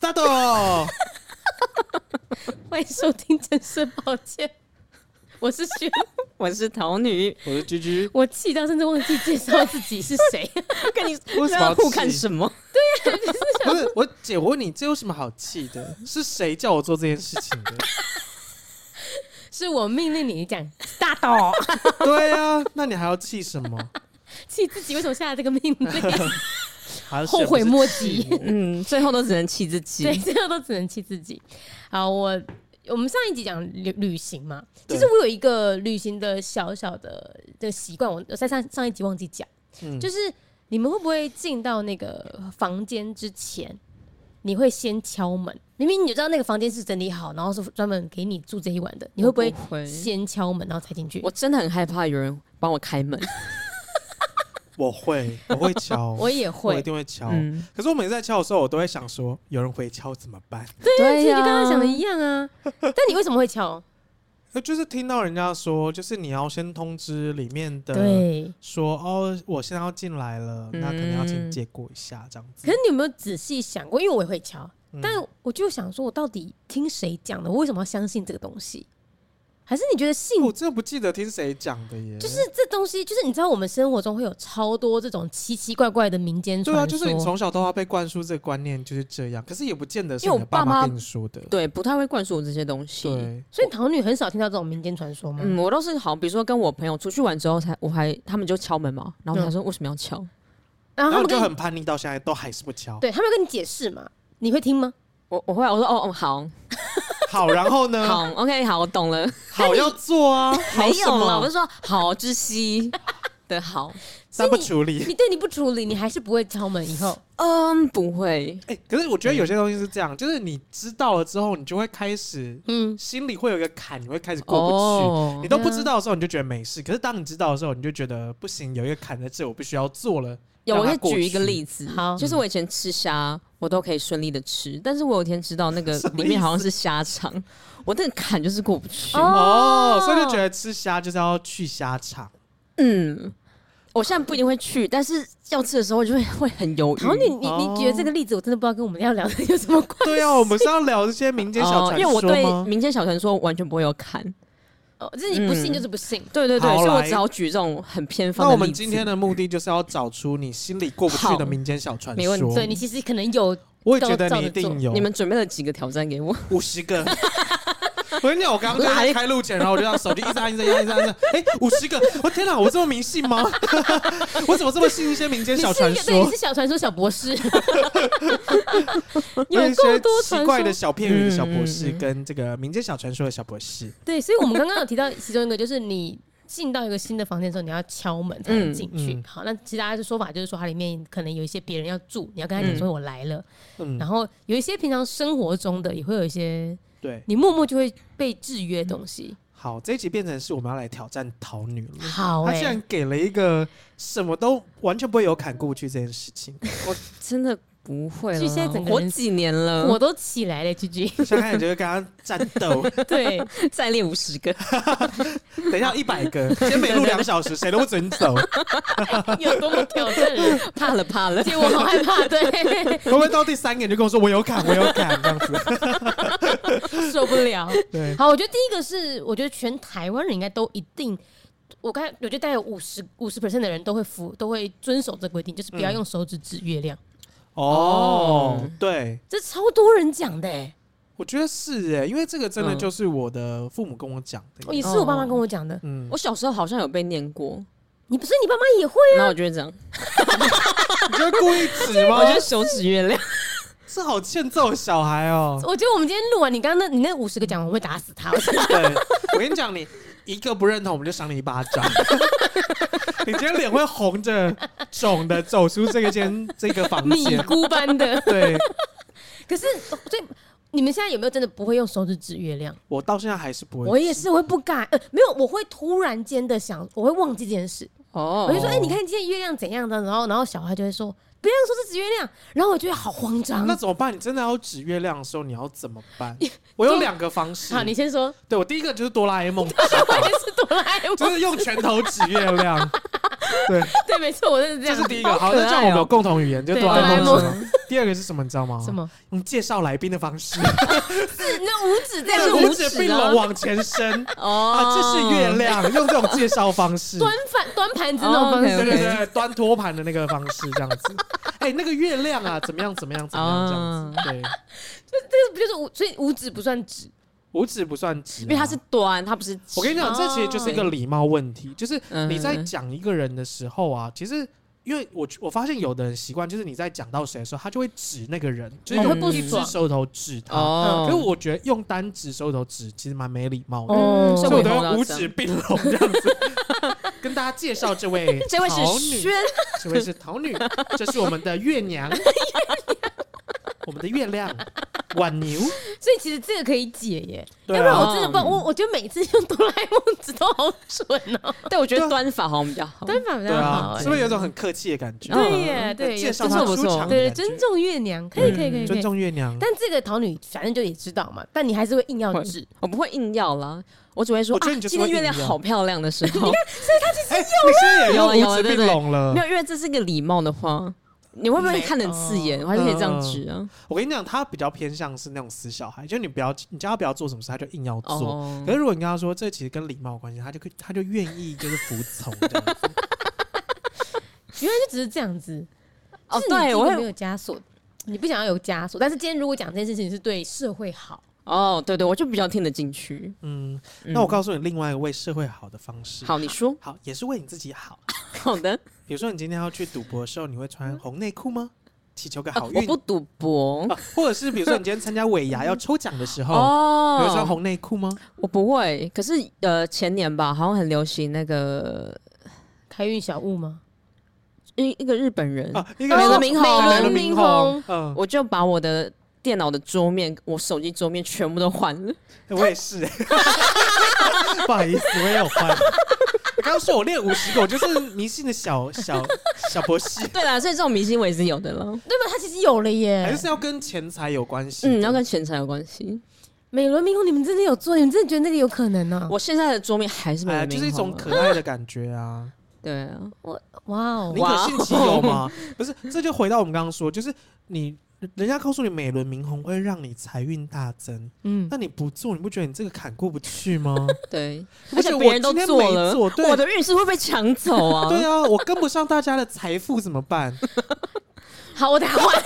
，start！欢迎收听，真是抱歉，我是轩，我是桃女，我是居居，我气到甚至忘记介绍自己是谁，跟你为什么要互看什么？对呀、啊，就是想不是我姐，我问你，这有什么好气的？是谁叫我做这件事情的？是我命令你讲 start。对啊，那你还要气什么？气自己为什么下了这个命令？后悔莫及。嗯，最后都只能气自己。对，最后都只能气自己。好，我我们上一集讲旅旅行嘛，其实我有一个旅行的小小的的习惯，我在上上一集忘记讲，嗯、就是你们会不会进到那个房间之前，你会先敲门？明明你就知道那个房间是整理好，然后是专门给你住这一晚的，你会不会先敲门然后才进去？我真的很害怕有人帮我开门。我会，我会敲，我也会，我一定会敲。嗯、可是我每次在敲的时候，我都会想说，有人回敲怎么办？对，其实就跟他想的一样啊。但你为什么会敲？那就是听到人家说，就是你要先通知里面的，对，说哦，我现在要进来了，那可能要请借过一下这样子。可是你有没有仔细想过？因为我也会敲，嗯、但我就想说，我到底听谁讲的？我为什么要相信这个东西？还是你觉得信？我真的不记得听谁讲的耶。就是这东西，就是你知道，我们生活中会有超多这种奇奇怪怪的民间传说。对啊，就是你从小到大被灌输这个观念就是这样。可是也不见得是你的爸妈跟你说的。对，不太会灌输我这些东西。对，所以桃女很少听到这种民间传说吗？嗯，我都是好，比如说跟我朋友出去玩之后才，才我还他们就敲门嘛，然后他说为什么要敲？嗯、然后他们就很叛逆，到现在都还是不敲。对他们要跟你解释嘛？你会听吗？我我会，我说哦哦好。好，然后呢？好，OK，好，我懂了。好要做啊，没有嘛？我是说好知悉的好，但不处理。你对你不处理，你还是不会敲门。以后，嗯，不会。哎，可是我觉得有些东西是这样，就是你知道了之后，你就会开始，嗯，心里会有一个坎，你会开始过不去。你都不知道的时候，你就觉得没事。可是当你知道的时候，你就觉得不行，有一个坎在这，我必须要做了。有，我可以举一个例子，好，就是我以前吃虾，我都可以顺利的吃，但是我有一天知道那个里面好像是虾肠，我那个坎就是过不去哦，所以就觉得吃虾就是要去虾肠。嗯，我现在不一定会去，但是要吃的时候就会会很犹豫。然后你你你觉得这个例子我真的不知道跟我们要聊的有什么关系？对啊，我们是要聊这些民间小传说吗？因为我对民间小传说完全不会有坎。哦，就是你不信就是不信，对对对，所以我只好举这种很偏方。那我们今天的目的就是要找出你心里过不去的民间小传说。没问题，对你其实可能有，我也觉得你一定有。你们准备了几个挑战给我？五十个。我跟你讲，我刚刚在开录前，然后我就让手机一直按一直按一直按，哎，五十个！我天哪，我这么迷信吗？我怎么这么信一些民间小传说？你是小传说小博士，有够多奇怪的小片语的小博士，跟这个民间小传说的小博士。对，所以我们刚刚有提到其中一个，就是你进到一个新的房间之后，你要敲门才能进去。好，那其他的说法就是说，它里面可能有一些别人要住，你要跟他讲说我来了。然后有一些平常生活中的也会有一些。对，你默默就会被制约的东西。嗯、好，这一集变成是我们要来挑战桃女了。好、欸，他竟然给了一个什么都完全不会有砍过去这件事情，我真的。不会了，现在整个活几年了，我都起来了。G G，现在觉得跟他战斗，对，再练五十个，等一下一百个，先每录两小时，谁都不准走，有多么挑战人？怕了怕了，我好害怕。对，会不会到第三个你就跟我说我有砍，我有砍这样子，受不了。对，好，我觉得第一个是，我觉得全台湾人应该都一定，我看，我觉得大概有五十五十 percent 的人都会服，都会遵守这个规定，就是不要用手指指月亮。哦，对，这超多人讲的哎，我觉得是哎，因为这个真的就是我的父母跟我讲的，也是我爸妈跟我讲的。嗯，我小时候好像有被念过，你不是你爸妈也会啊？那我觉得这样，你觉得故意指吗？我觉得手指月亮，是好欠揍小孩哦。我觉得我们今天录完，你刚刚那你那五十个讲，我会打死他。对，我跟你讲，你一个不认同，我们就赏你一巴掌。你今天脸会红着、肿的走出这个间这个房间，米姑般的。对，可是所以你们现在有没有真的不会用手指指月亮？我到现在还是不会。我也是会不敢，呃，没有，我会突然间的想，我会忘记这件事。哦，我就说，哎、欸，你看今天月亮怎样的？然后，然后小孩就会说。不要说是指月亮，然后我觉得好慌张。那怎么办？你真的要指月亮的时候，你要怎么办？我有两个方式。好，你先说。对，我第一个就是哆啦 A 梦，我也是哆啦 A 梦，就是用拳头指月亮。对 对，没错，我就是这样。这是第一个。好，那这样我们有共同语言，就哆啦 A 梦。第第二个是什么？你知道吗？什么？用介绍来宾的方式，是那五指这样子，五指并拢往前伸。哦，啊，这是月亮，用这种介绍方式，端饭端盘子那种方式，对对对，端托盘的那个方式，这样子。哎，那个月亮啊，怎么样？怎么样？怎么样？这样子，对。这这个不就是五？所以五指不算指。五指不算直，因为它是端，它不是。我跟你讲，这其实就是一个礼貌问题。就是你在讲一个人的时候啊，其实因为我我发现有的人习惯，就是你在讲到谁的时候，他就会指那个人，就是用一只手头指他。可是我觉得用单指手头指其实蛮没礼貌的，所以我都用五指并拢这样子。跟大家介绍这位，这位是轩，这位是桃女，这是我们的月娘，我们的月亮。挽牛，所以其实这个可以解耶。要不然我真的不，我我觉得每次用哆啦 A 梦指都好蠢哦。但我觉得端法好像比较好，端法比较好，是不是有种很客气的感觉？对耶，对，介绍他出场，对，尊重月娘，可以可以可以，尊重月娘。但这个桃女反正就也知道嘛，但你还是会硬要指，我不会硬要啦，我只会说啊，今天月亮好漂亮的时候，你看所以他其实有了，有了，对对，没有，因为这是一个礼貌的话。你会不会看得很刺眼？我还是可以这样指啊。我跟你讲，他比较偏向是那种死小孩，就你不要，你叫他不要做什么事，他就硬要做。可是如果你跟他说这其实跟礼貌有关系，他就可以，他就愿意就是服从这样子。原来就只是这样子哦。对，我没有枷锁，你不想要有枷锁。但是今天如果讲这件事情是对社会好哦，对对，我就比较听得进去。嗯，那我告诉你另外一个为社会好的方式。好，你说。好，也是为你自己好。好的。比如说，你今天要去赌博的时候，你会穿红内裤吗？祈求个好运。我不赌博。或者是比如说，你今天参加尾牙要抽奖的时候，你会穿红内裤吗？我不会。可是呃，前年吧，好像很流行那个开运小物吗？一一个日本人，美轮明宏，美轮明宏。嗯，我就把我的电脑的桌面、我手机桌面全部都换了。我也是，不好意思，我也有换。刚刚说我练五十个，我就是迷信的小小小博士。对啦，所以这种迷信我也是有的了。对吧？他其实有了耶，还是要跟钱财有关系。嗯，要跟钱财有关系。美轮明宏，你们真的有做？你们真的觉得那个有可能呢？我现在的桌面还是美轮明宏，就是一种可爱的感觉啊。对啊，我哇哦，你可信其有吗？不是，这就回到我们刚刚说，就是你。人家告诉你美轮明宏会让你财运大增，嗯，那你不做，你不觉得你这个坎过不去吗？对，而且别人都做了，我的运势会被抢走啊！对啊，我跟不上大家的财富怎么办？好，我得换。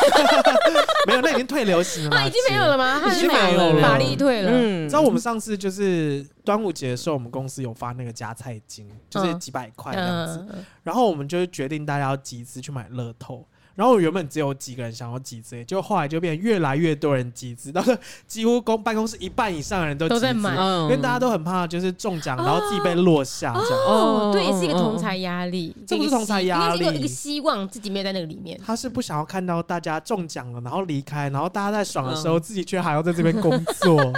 没有，那已经退流行了吗？已经没有了吗？已经没有了，法力退了。嗯，你知道我们上次就是端午节的时候，我们公司有发那个加菜金，就是几百块这样子，然后我们就决定大家要集资去买乐透。然后原本只有几个人想要集资，就后来就变越来越多人集资，到时候几乎公办公室一半以上的人都集资，都在买，因为大家都很怕就是中奖，然后自己被落下这样。哦，对，也是一个同财压力，这不是同财压力，一个希望自己没有在那个里面。他是不想要看到大家中奖了，然后离开，然后大家在爽的时候，自己却还要在这边工作。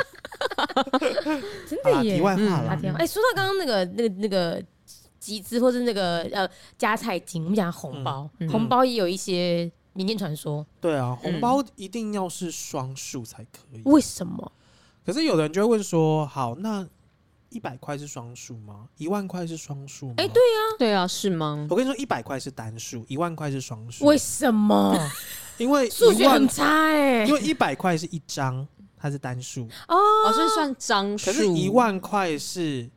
真的耶！题外话了，哎，说到刚刚那个那个那个。集资或是那个呃加菜金，我们讲红包，嗯、红包也有一些民间传说。对啊，红包一定要是双数才可以。为什么？可是有的人就会问说：好，那一百块是双数吗？一万块是双数吗？哎、欸，对啊，对啊，是吗？我跟你说，一百块是单数，一万块是双数。为什么？因为数学很差哎、欸。因为一百块是一张，它是单数哦，哦，所以算张数。可是一万块是。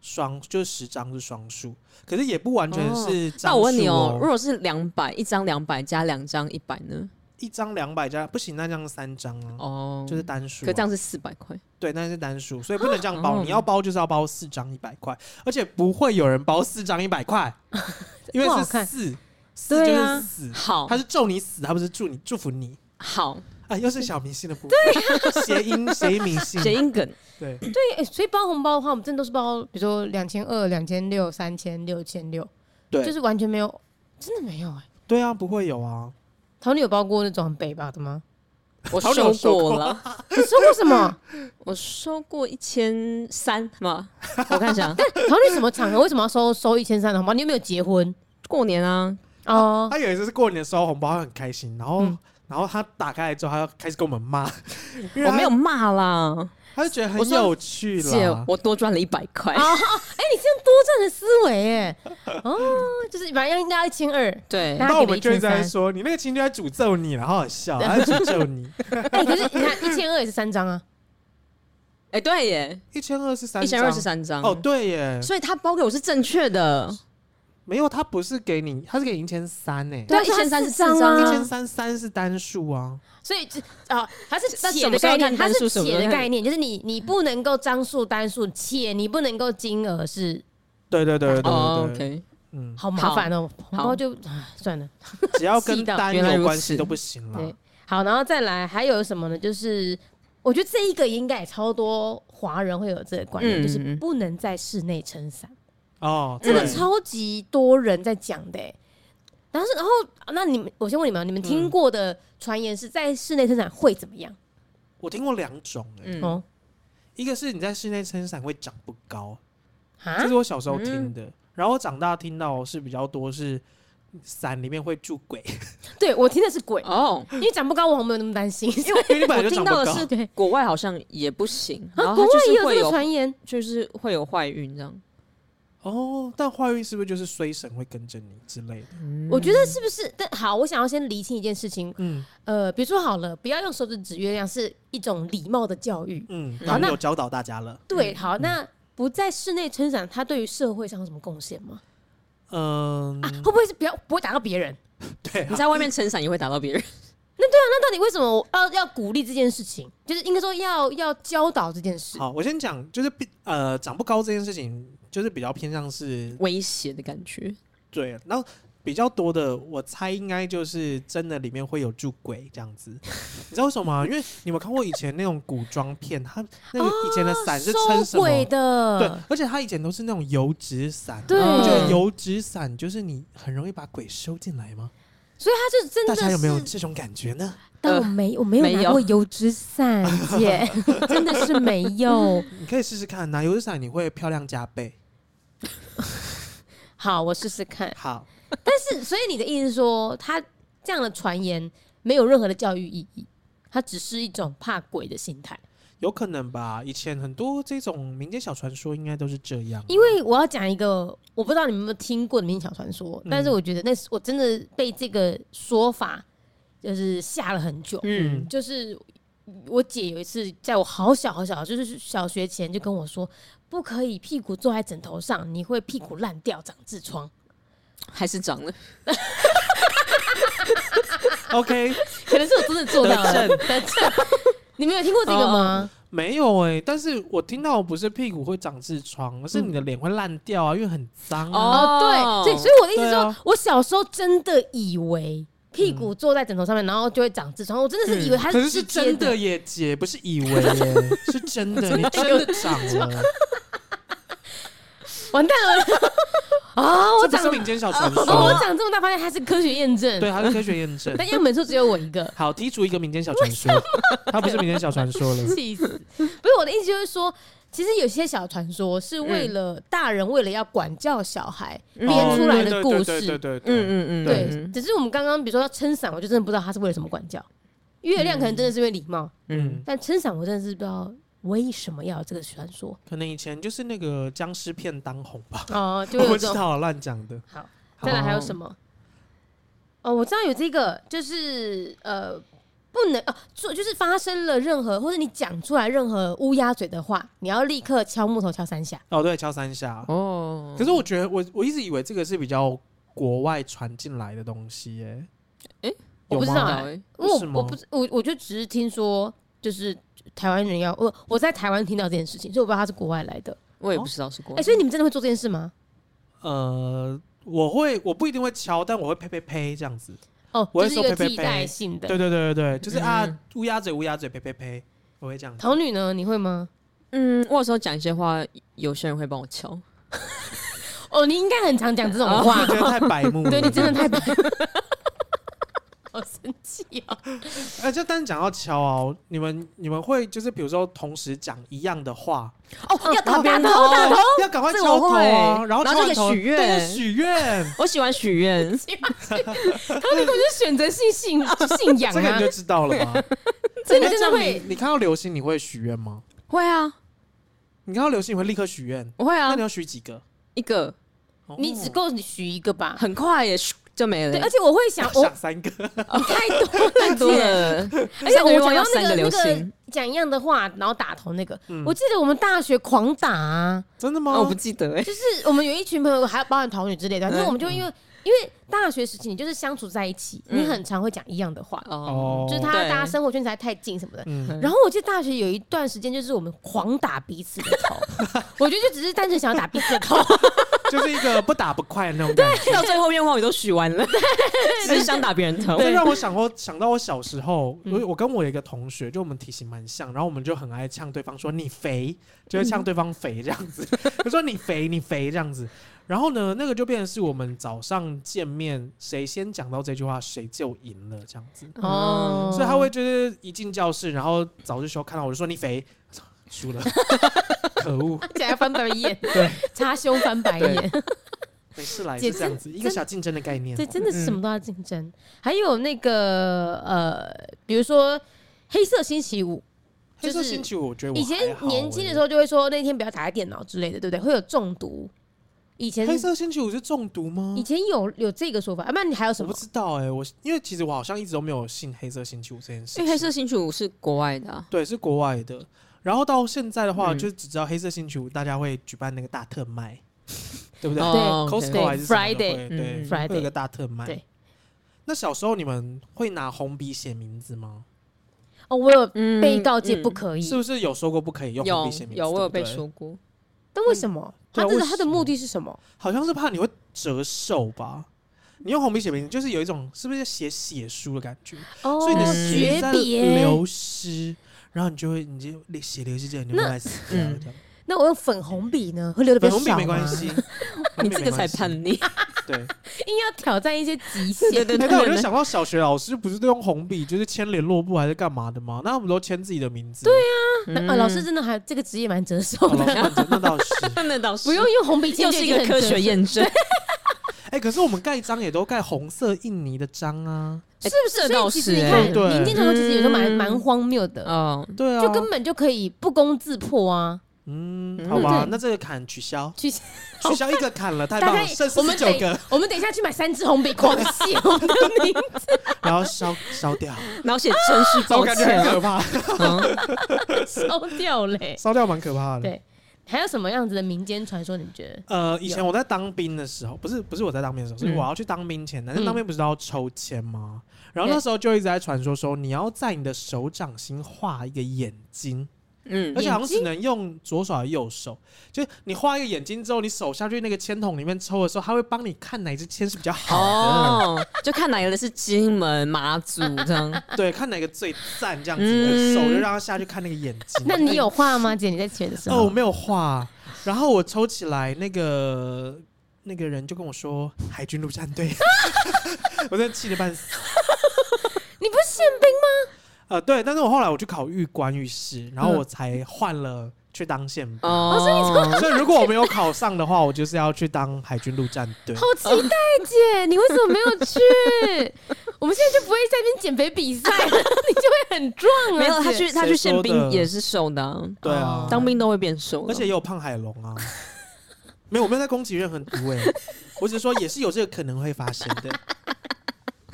双就是十张是双数，可是也不完全是。那我问你哦，如果是两百一张，两百加两张一百呢？一张两百加不行，那这样三张啊。哦，就是单数。可这样是四百块。对，那是单数，所以不能这样包。你要包就是要包四张一百块，而且不会有人包四张一百块，因为 是四，四就是死。好，他是咒你死，他不是祝你祝福你。好。啊，又是小明星的部分，对，谐音谐音明星，谐音梗，对。对，哎，所以包红包的话，我们真的都是包，比如说两千二、两千六、三千、六千六，对，就是完全没有，真的没有哎，对啊，不会有啊。桃女有包过那种很北吧的吗？我收过了，你收过什么？我收过一千三嘛，我看一下，桃女什么场合？为什么要收收一千三的红包？你有没有结婚？过年啊，哦，他有一次是过年收红包，他很开心，然后。然后他打开来之后，他要开始跟我们骂。我没有骂啦，他就觉得很有趣了。姐，我多赚了一百块。哎，你这样多赚的思维，哎，哦，就是反正应该要一千二。对，那我们就在说，你那个情侣在诅咒你，然后好笑，他在诅咒你。哎，可是你看，一千二也是三张啊。哎，对耶，一千二是三，一千二是三张。哦，对耶，所以他包给我是正确的。没有，他不是给你，他是给一千三呢。对，一千三是四张，一千三三是单数啊。所以这啊，它是且的概念，它是且的概念，就是你你不能够张数单数，且你不能够金额是。对对对对对，OK，嗯，好麻烦哦，然后就 算了，只要跟 单有关系都不行了。对，好，然后再来还有什么呢？就是我觉得这一个应该也超多华人会有这个观念，就是不能在室内撑伞。哦，这个超级多人在讲的，欸，但是然后那你们，我先问你们，你们听过的传言是在室内撑伞会怎么样？我听过两种，嗯，哦，一个是你在室内撑伞会长不高，这是我小时候听的，然后我长大听到是比较多是伞里面会住鬼，对我听的是鬼。哦，因为长不高我没有那么担心，因为我 听到的是国外好像也不行，然后国外也有这个传言，就是会有坏运这样。哦，但坏运是不是就是衰神会跟着你之类的？嗯、我觉得是不是？但好，我想要先厘清一件事情。嗯，呃，比如说好了，不要用手指指月亮，是一种礼貌的教育。嗯，好，那有教导大家了。对，好，那不在室内撑伞，它对于社会上有什么贡献吗？嗯、呃啊，会不会是不要不会打到别人？对、啊，你在外面撑伞也会打到别人。那对啊，那到底为什么要要鼓励这件事情？就是应该说要要教导这件事。好，我先讲，就是呃长不高这件事情。就是比较偏向是威胁的感觉，对。然后比较多的，我猜应该就是真的里面会有住鬼这样子。你知道为什么吗？因为你们看过以前那种古装片，它那个以前的伞是撑什么？鬼的。对，而且它以前都是那种油纸伞。对，我觉得油纸伞就是你很容易把鬼收进来吗？所以它就真的。大家有没有这种感觉呢？但我没，我没有拿过油纸伞姐，真的是没有。你可以试试看，拿油纸伞你会漂亮加倍。好，我试试看。好，但是，所以你的意思是说，他这样的传言没有任何的教育意义，它只是一种怕鬼的心态。有可能吧？以前很多这种民间小传说应该都是这样啊。因为我要讲一个，我不知道你们有没有听过的民间小传说，但是我觉得那是我真的被这个说法就是吓了很久。嗯，就是我姐有一次在我好小好小，就是小学前就跟我说。不可以屁股坐在枕头上，你会屁股烂掉，长痔疮，还是长了？OK，可能是我真的做到了。你没有听过这个吗？没有哎、欸，但是我听到不是屁股会长痔疮，而是你的脸会烂掉啊，因为很脏啊。哦，对，对，所以我的意思是说，啊、我小时候真的以为。屁股坐在枕头上面，然后就会长痔疮。我真的是以为它是，可是是真的耶，姐不是以为耶，是真的，你真的长了。完蛋了 啊！我长是民间小传说，我长这么大，发现它是科学验证。对，它是科学验证。但样本数只有我一个。好，剔除一个民间小传说，它不是民间小传说了。气死！不是我的意思，就是说。其实有些小传说是为了大人为了要管教小孩编出来的故事，对对对，嗯嗯嗯，对。只是我们刚刚比如说要撑伞，我就真的不知道他是为了什么管教。月亮可能真的是因为礼貌，嗯，但撑伞我真的是不知道为什么要有这个传说。可能以前就是那个僵尸片当红吧。哦，就。我知道乱讲的。好，再来还有什么？哦，我知道有这个，就是呃。不能哦，做就是发生了任何，或者你讲出来任何乌鸦嘴的话，你要立刻敲木头敲三下。哦，对，敲三下。哦。可是我觉得，我我一直以为这个是比较国外传进来的东西耶。哎，我不知道哎，我我不我我就只是听说，就是台湾人要我我在台湾听到这件事情，所以我不知道他是国外来的。我也不知道是国外。哎，所以你们真的会做这件事吗？呃，我会，我不一定会敲，但我会呸呸呸这样子。哦，我会说呸呸呸，对对对对对，就是啊，乌鸦嘴乌鸦嘴呸呸呸，我会这样。桃女呢？你会吗？嗯，我有时候讲一些话，有些人会帮我敲。哦，你应该很常讲这种话，我觉得太白目了。对，你真的太白目。好生气啊！哎，就单讲到敲哦，你们你们会就是比如说同时讲一样的话哦，要打边头，打头，要赶快敲头啊，然后敲完头许愿，许愿，我喜欢许愿，他那个就是选择性信信仰啊，这个你就知道了吗？真的真的会，你看到流星你会许愿吗？会啊，你看到流星你会立刻许愿？我会啊。那你要许几个？一个。你只够你许一个吧，很快也就没了。对，而且我会想，我想三个，太 多太多了。而且我讲到那个那个讲一样的话，然后打头那个，我记得我们大学狂打啊，真的吗？我不记得哎。就是我们有一群朋友，还有包含桃女之类的，反正我们就因为。因为大学时期你就是相处在一起，你很常会讲一样的话，哦，就是他大家生活圈才太近什么的。然后我记得大学有一段时间，就是我们狂打彼此的头，我觉得就只是单纯想要打彼此的头，就是一个不打不快的那种感觉。到最后愿望也都许完了，只是想打别人头。这让我想过想到我小时候，我我跟我一个同学，就我们体型蛮像，然后我们就很爱呛对方说你肥，就会呛对方肥这样子，就说你肥你肥这样子。然后呢，那个就变成是我们早上见面，谁先讲到这句话，谁就赢了这样子。哦，所以他会就是一进教室，然后早自习看到我就说你肥，输了，可恶，起来 翻白眼，对，插胸翻白眼，没事来是这样子，一个小竞争的概念。对，真的是什么都要竞争。还有那个呃，比如说黑色星期五，黑色星期五，我觉得以前年轻的时候就会说那天不要打开电脑之类的，对不对？会有中毒。以前黑色星期五是中毒吗？以前有有这个说法，啊，那你还有什么？我不知道哎、欸，我因为其实我好像一直都没有信黑色星期五这件事。因为黑色星期五是国外的、啊，对，是国外的。然后到现在的话，嗯、就只知道黑色星期五大家会举办那个大特卖，对不对？对，Costco 还是 Friday，对，Friday 会有个大特卖。对。那小时候你们会拿红笔写名字吗？哦，我有被告诫不可以、嗯嗯，是不是有说过不可以用红笔写名字？有，有，我有被说过。但为什么？他这他的目的是什么？好像是怕你会折寿吧？你用红笔写名字，就是有一种是不是写血书的感觉？哦，所以你的血在流失，然后你就会你就血流失这样，你就会死掉这样。那我用粉红笔呢？会流的比较少。粉红笔没关系，你这个才叛逆。对，硬要挑战一些极限。对对对。那我就想到小学老师不是都用红笔，就是签联络簿还是干嘛的吗？那我们都签自己的名字。对啊，那老师真的还这个职业蛮折寿的。那倒是，那倒是。不用用红笔签，就是一个科学验证。哎，可是我们盖章也都盖红色印泥的章啊，是不是？所以其实你看，民间传说其实有时候蛮蛮荒谬的。嗯，对啊，就根本就可以不攻自破啊。嗯，好吧，那这个坎取消，取消，取消一个砍了，太棒了，剩四十九个。我们等一下去买三支红笔，狂写我们的名字，然后烧烧掉，然后写真是抱歉，很可怕，烧掉嘞，烧掉蛮可怕的。对，还有什么样子的民间传说？你觉得？呃，以前我在当兵的时候，不是不是我在当兵的时候，是我要去当兵前，男生当兵不是都要抽签吗？然后那时候就一直在传说说，你要在你的手掌心画一个眼睛。嗯，而且好像只能用左手还是右手？就你画一个眼睛之后，你手下去那个签筒里面抽的时候，他会帮你看哪支签是比较好的，就看哪个是金门马祖这样。对，看哪个最赞这样子，手就让他下去看那个眼睛。那你有画吗，姐？你在选的时候？哦，我没有画。然后我抽起来，那个那个人就跟我说：“海军陆战队。”我真的气得半死。你不是宪兵吗？呃，对，但是我后来我去考预官预士，然后我才换了去当宪兵。哦，所以所以如果我没有考上的话，我就是要去当海军陆战队。好期待，姐，你为什么没有去？我们现在就不会在那边减肥比赛了，你就会很壮了。没有，他去他去宪兵也是瘦的，对啊，当兵都会变瘦，而且也有胖海龙啊。没有，我没有在攻击任何诸位，我只是说也是有这个可能会发生的。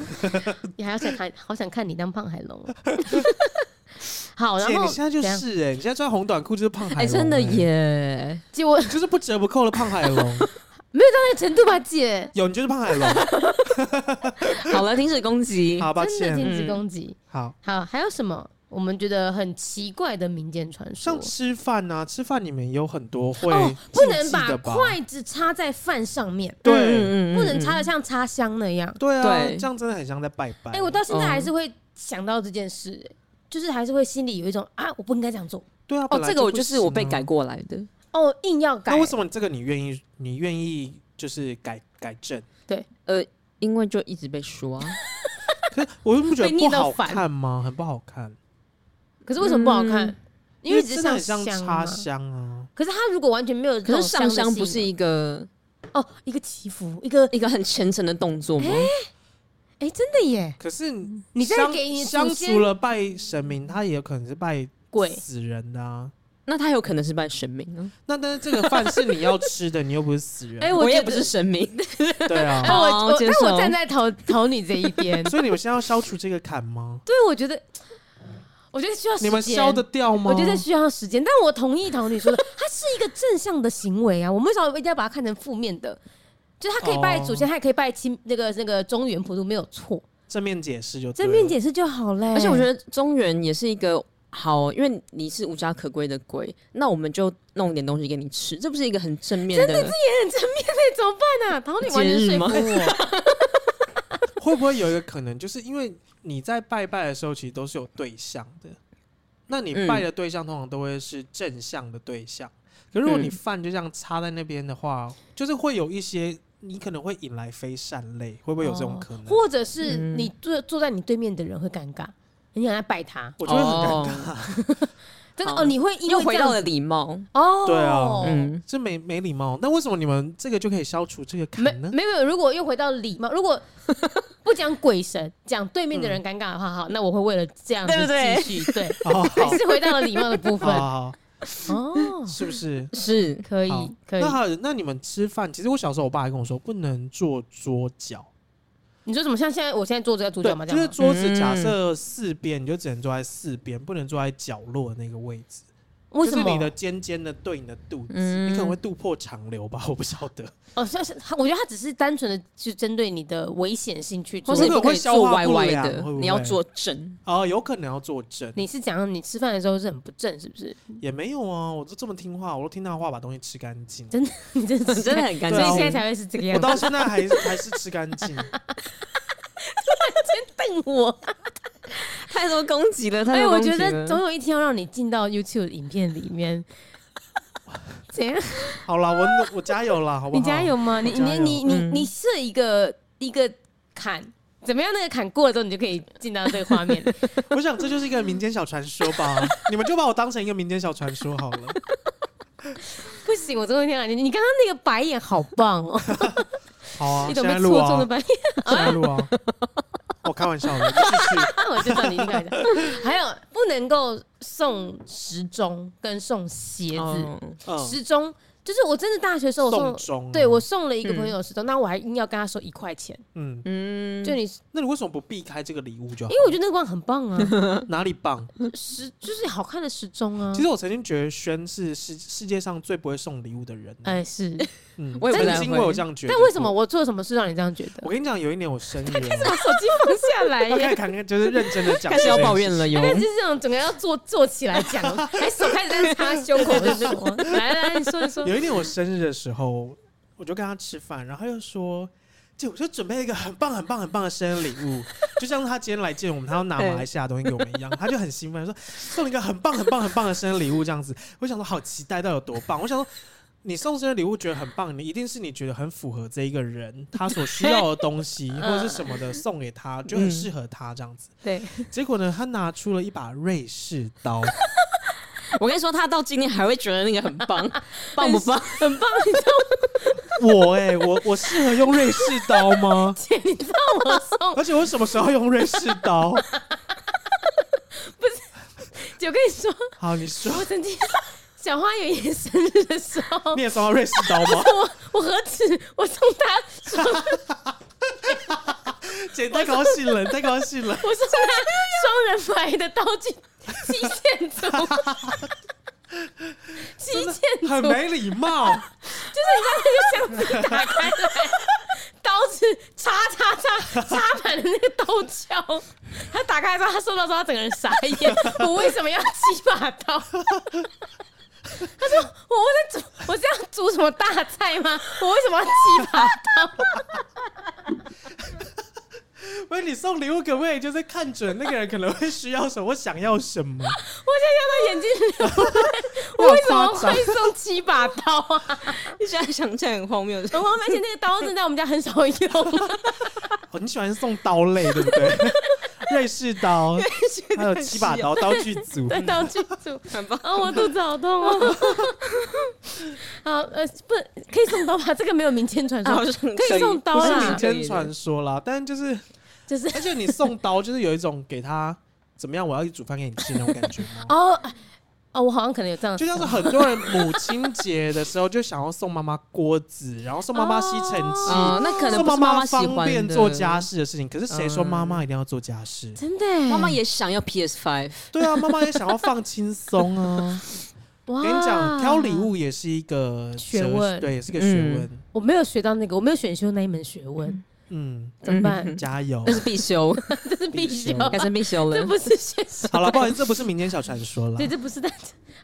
你还要想看，好想看你当胖海龙。好，然后你现在就是哎，你现在穿红短裤就是胖海龙，哎真的耶！就，我就是不折不扣的胖海龙，没有到那个程度吧？姐，有，你就是胖海龙。好了，停止攻击，好，抱歉，停止攻击。好好，还有什么？我们觉得很奇怪的民间传说，像吃饭啊，吃饭里面有很多会不能把筷子插在饭上面，对，不能插的像插香那样，对啊，这样真的很像在拜拜。哎，我到现在还是会想到这件事，就是还是会心里有一种啊，我不应该这样做。对啊，哦，这个我就是我被改过来的，哦，硬要改。那为什么你这个你愿意，你愿意就是改改正？对，呃，因为就一直被说啊，可是我又不觉得 不好看吗？很不好看。可是为什么不好看？因为真的很像插香啊。可是他如果完全没有，可是上香不是一个哦，一个祈福，一个一个很虔诚的动作吗？哎，真的耶！可是你在给你香，除了拜神明，他也有可能是拜鬼死人的啊。那他有可能是拜神明呢？那但是这个饭是你要吃的，你又不是死人。哎，我也不是神明。对啊，我我那我站在桃桃女这一边。所以你们现在要消除这个坎吗？对，我觉得，我觉得需要时间。你们消得掉吗？我觉得需要时间。但我同意桃女说的，它是一个正向的行为啊。我们为什么一定要把它看成负面的？就是他可以拜祖先，他也可以拜亲那个那个中原普渡，没有错。正面解释就正面解释就好嘞。而且我觉得中原也是一个。好，因为你是无家可归的鬼，那我们就弄点东西给你吃，这不是一个很正面的？真的是也很正面的，怎么办呢、啊？桃女完全说服我。会不会有一个可能，就是因为你在拜拜的时候，其实都是有对象的，那你拜的对象通常都会是正向的对象。嗯、可如果你饭就这样插在那边的话，就是会有一些你可能会引来非善类，会不会有这种可能？哦、或者是你坐坐在你对面的人会尴尬？你想来拜他，我觉得很尴尬。真的哦，你会又回到了礼貌哦。对啊，嗯，这没没礼貌。那为什么你们这个就可以消除这个坎呢？没没有，如果又回到礼貌，如果不讲鬼神，讲对面的人尴尬的话，好，那我会为了这样子继续对，还是回到了礼貌的部分。哦，是不是？是可以可以。那好，那你们吃饭，其实我小时候我爸还跟我说，不能坐桌角。你说怎么像现在？我现在坐这个桌角吗？就是桌子假设四边，你就只能坐在四边，不能坐在角落的那个位置。为什么？你的尖尖的对你的肚子，嗯、你可能会肚破长流吧？我不晓得。哦，像是他，我觉得他只是单纯的就针对你的危险性去做，或是不可以做歪歪的，你要做正。哦，有可能要做正。你是讲你吃饭的时候是很不正，是不是？也没有啊，我都这么听话，我都听他的话，把东西吃干净。真的，你真的 真的很干净，所以现在才会是这个样子。我到现在还还是吃干净。先瞪我，太多攻击了。哎，我觉得总有一天要让你进到 YouTube 影片里面。怎样？好了，我我加油了，好不好？你加油吗？你你你你你设一个一个坎，怎么样？那个坎过了之后，你就可以进到这个画面。我想这就是一个民间小传说吧，你们就把我当成一个民间小传说好了。不行，我总有一天啊，你你刚刚那个白眼好棒哦。好啊，你怎么被戳中的白眼？现在录啊！我开玩笑的，继续。我知道你应该的。还有不能够送时钟跟送鞋子，时钟。就是我真的大学时候我送，对我送了一个朋友时钟，那我还硬要跟他收一块钱。嗯嗯，就你，那你为什么不避开这个礼物就好？因为我觉得那个很棒啊。哪里棒？时就是好看的时钟啊。其实我曾经觉得轩是世世界上最不会送礼物的人。哎，是，嗯，我也曾经我有这样觉得。但为什么我做了什么事让你这样觉得？我跟你讲，有一年我生日，他开始把手机放下来，他开始就是认真的讲，开始要抱怨了，有，就是这种整个要坐坐起来讲，还手开始在擦胸口的时候。来来来，你说一说。有有一天我生日的时候，我就跟他吃饭，然后他又说，就我就准备了一个很棒、很棒、很棒的生日礼物，就像他今天来见我们，他要拿马来西亚的东西给我们一样，他就很兴奋说送了一个很棒、很棒、很棒的生日礼物这样子。我想说好期待到有多棒，我想说你送生日礼物觉得很棒，你一定是你觉得很符合这一个人他所需要的东西或者是什么的送给他，就很适合他这样子。对，结果呢，他拿出了一把瑞士刀。我跟你说，他到今天还会觉得那个很棒，棒不棒？很棒，你知道吗？我哎、欸，我我适合用瑞士刀吗？姐，你知道我送，而且我什么时候用瑞士刀？不是，姐，我跟你说，好，你说。我曾经小花爷爷生日的时候，你也送到瑞士刀吗？我我何止我送他，姐太高兴了，太高兴了，我送他双人牌的刀具。极限组，极限组很没礼貌，就是你把那个箱子打开来，刀子插插插插满了那个刀鞘，他打开之后，他收到之后，他整个人傻眼，我为什么要七把刀？他说我在煮，我是要煮什么大菜吗？我为什么要七把刀？不是你送礼物可不可以就是看准那个人可能会需要什么，我想要什么？我现在要到眼睛流泪，我为什么会送七把刀啊？你现在想起来很荒谬，很荒谬，而且那个刀子在我们家很少用。哦，你喜欢送刀类对不对？瑞士刀，还有七把刀，刀具组，对，刀具组，很棒。啊，我肚子好痛哦。好，呃，不，可以送刀吧？这个没有民间传说，可以送刀啦。不是民间传说啦，但就是。就是，而且你送刀，就是有一种给他怎么样，我要去煮饭给你吃那种感觉吗？哦哦，我好像可能有这样，就像是很多人母亲节的时候就想要送妈妈锅子，然后送妈妈吸尘器，那可能送妈妈方便做家事的事情。可是谁说妈妈一定要做家事？真的，妈妈也想要 PS Five。对啊，妈妈也想要放轻松啊。我跟你讲，挑礼物也是一个学问，对，也是个学问。我没有学到那个，我没有选修那一门学问。嗯，怎么办？加油！这是必修，这是必修，改成必修了。这不是现实。好了，不好意思，这不是民间小传说了。对，这不是，但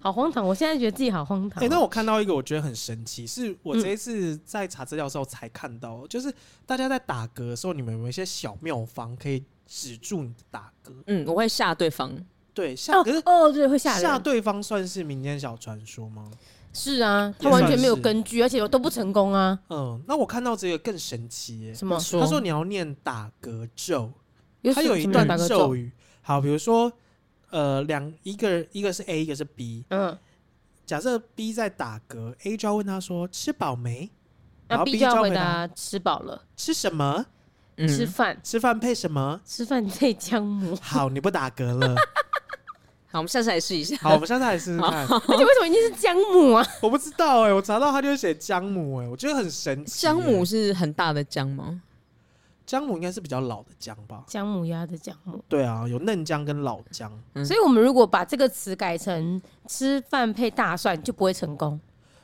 好荒唐。我现在觉得自己好荒唐。哎，那我看到一个，我觉得很神奇，是我这一次在查资料的时候才看到，就是大家在打嗝的时候，你们有没有一些小妙方可以止住你的打嗝？嗯，我会吓对方。对，吓，可是哦，对，会吓吓对方，算是民间小传说吗？是啊，他完全没有根据，而且都不成功啊。嗯，那我看到这个更神奇，什么？他说你要念打嗝咒，他有一段咒语。好，比如说，呃，两一个一个是 A，一个是 B。嗯，假设 B 在打嗝，A 就要问他说吃饱没？然后 B 就要回答吃饱了。吃什么？吃饭。吃饭配什么？吃饭配姜母。好，你不打嗝了。好，我们下次来试一下。好，我们下次来试试看。而且为什么一定是姜母啊？我不知道哎、欸，我查到他就写姜母哎、欸，我觉得很神奇、欸。姜母是很大的姜吗？姜母应该是比较老的姜吧？姜母鸭的姜母。对啊，有嫩姜跟老姜。嗯、所以我们如果把这个词改成吃饭配大蒜，就不会成功。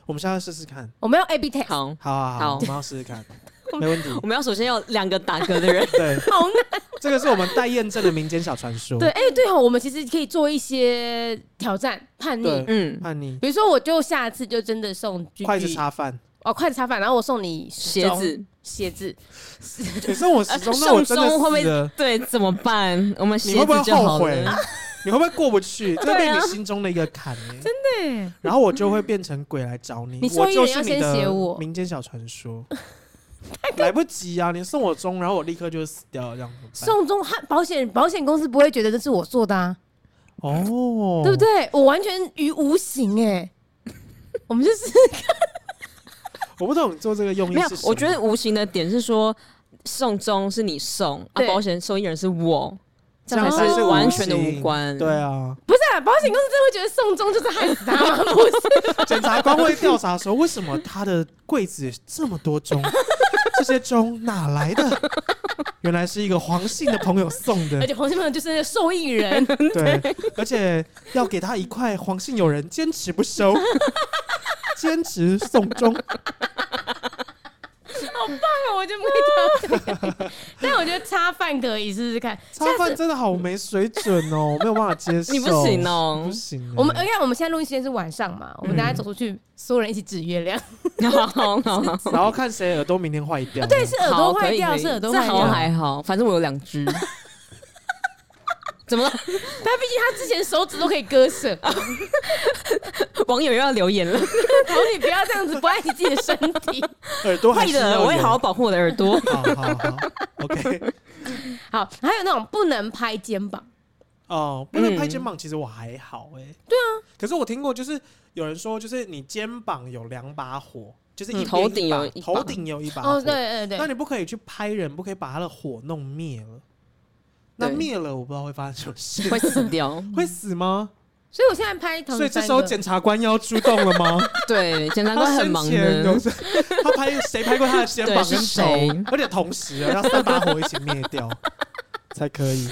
我们下次试试看。我们要 A B test。好，好，好，好，我们要试试看。没问题，我们要首先要两个打嗝的人，对，好难。这个是我们待验证的民间小传说。对，哎、欸，对哦，我们其实可以做一些挑战，叛逆，嗯，叛逆。比如说，我就下次就真的送筷子插饭，哦，筷子插饭，然后我送你鞋子，鞋子。你送我时钟，那我真的会不会？对，怎么办？我们鞋子会不会后悔？你会不会过不去？这被你心中的一个坎哎，真的。然后我就会变成鬼来找你，你我就是你的民间小传说。来不及啊！你送我钟，然后我立刻就死掉了，这样子。送钟，保险保险公司不会觉得这是我做的啊？哦，对不对？我完全于无形哎，我们就试试看。我不懂你做这个用意是什么？我觉得无形的点是说，送钟是你送，啊，保险受益人是我。这样才是完全的无关，对啊，不是啊，保险公司真的会觉得送钟就是害死他吗？不是，检察官会调查说，为什么他的柜子这么多钟，这些钟哪来的？原来是一个黄姓的朋友送的，而且黄姓朋友就是那个受益人，对，而且要给他一块，黄姓友人坚持不收，坚持送钟。好棒哦！我就没挑，但我觉得插饭可以试试看。插饭真的好没水准哦，我没有办法接受。你不行哦，不行。我们而且我们现在录音时间是晚上嘛，我们等下走出去，所有人一起指月亮，然后看谁耳朵明天坏掉。对，是耳朵坏掉，是耳朵坏掉。这好还好，反正我有两只。怎么了？他毕竟他之前手指都可以割舍。网友又要留言了，求你不要这样子，不爱你自己的身体。耳朵会的，我会好好保护我的耳朵。好好好，OK。好，还有那种不能拍肩膀。哦，不能拍肩膀，其实我还好哎。对啊，可是我听过，就是有人说，就是你肩膀有两把火，就是你头顶有头顶有一把火。哦，对对对。那你不可以去拍人，不可以把他的火弄灭了。那灭了，我不知道会发生什么事，会死掉，会死吗？所以我现在拍，所以这时候检察官要出动了吗？对，检察官很忙的。他拍谁拍过他的肩膀跟手，而且同时要三把火一起灭掉 才可以。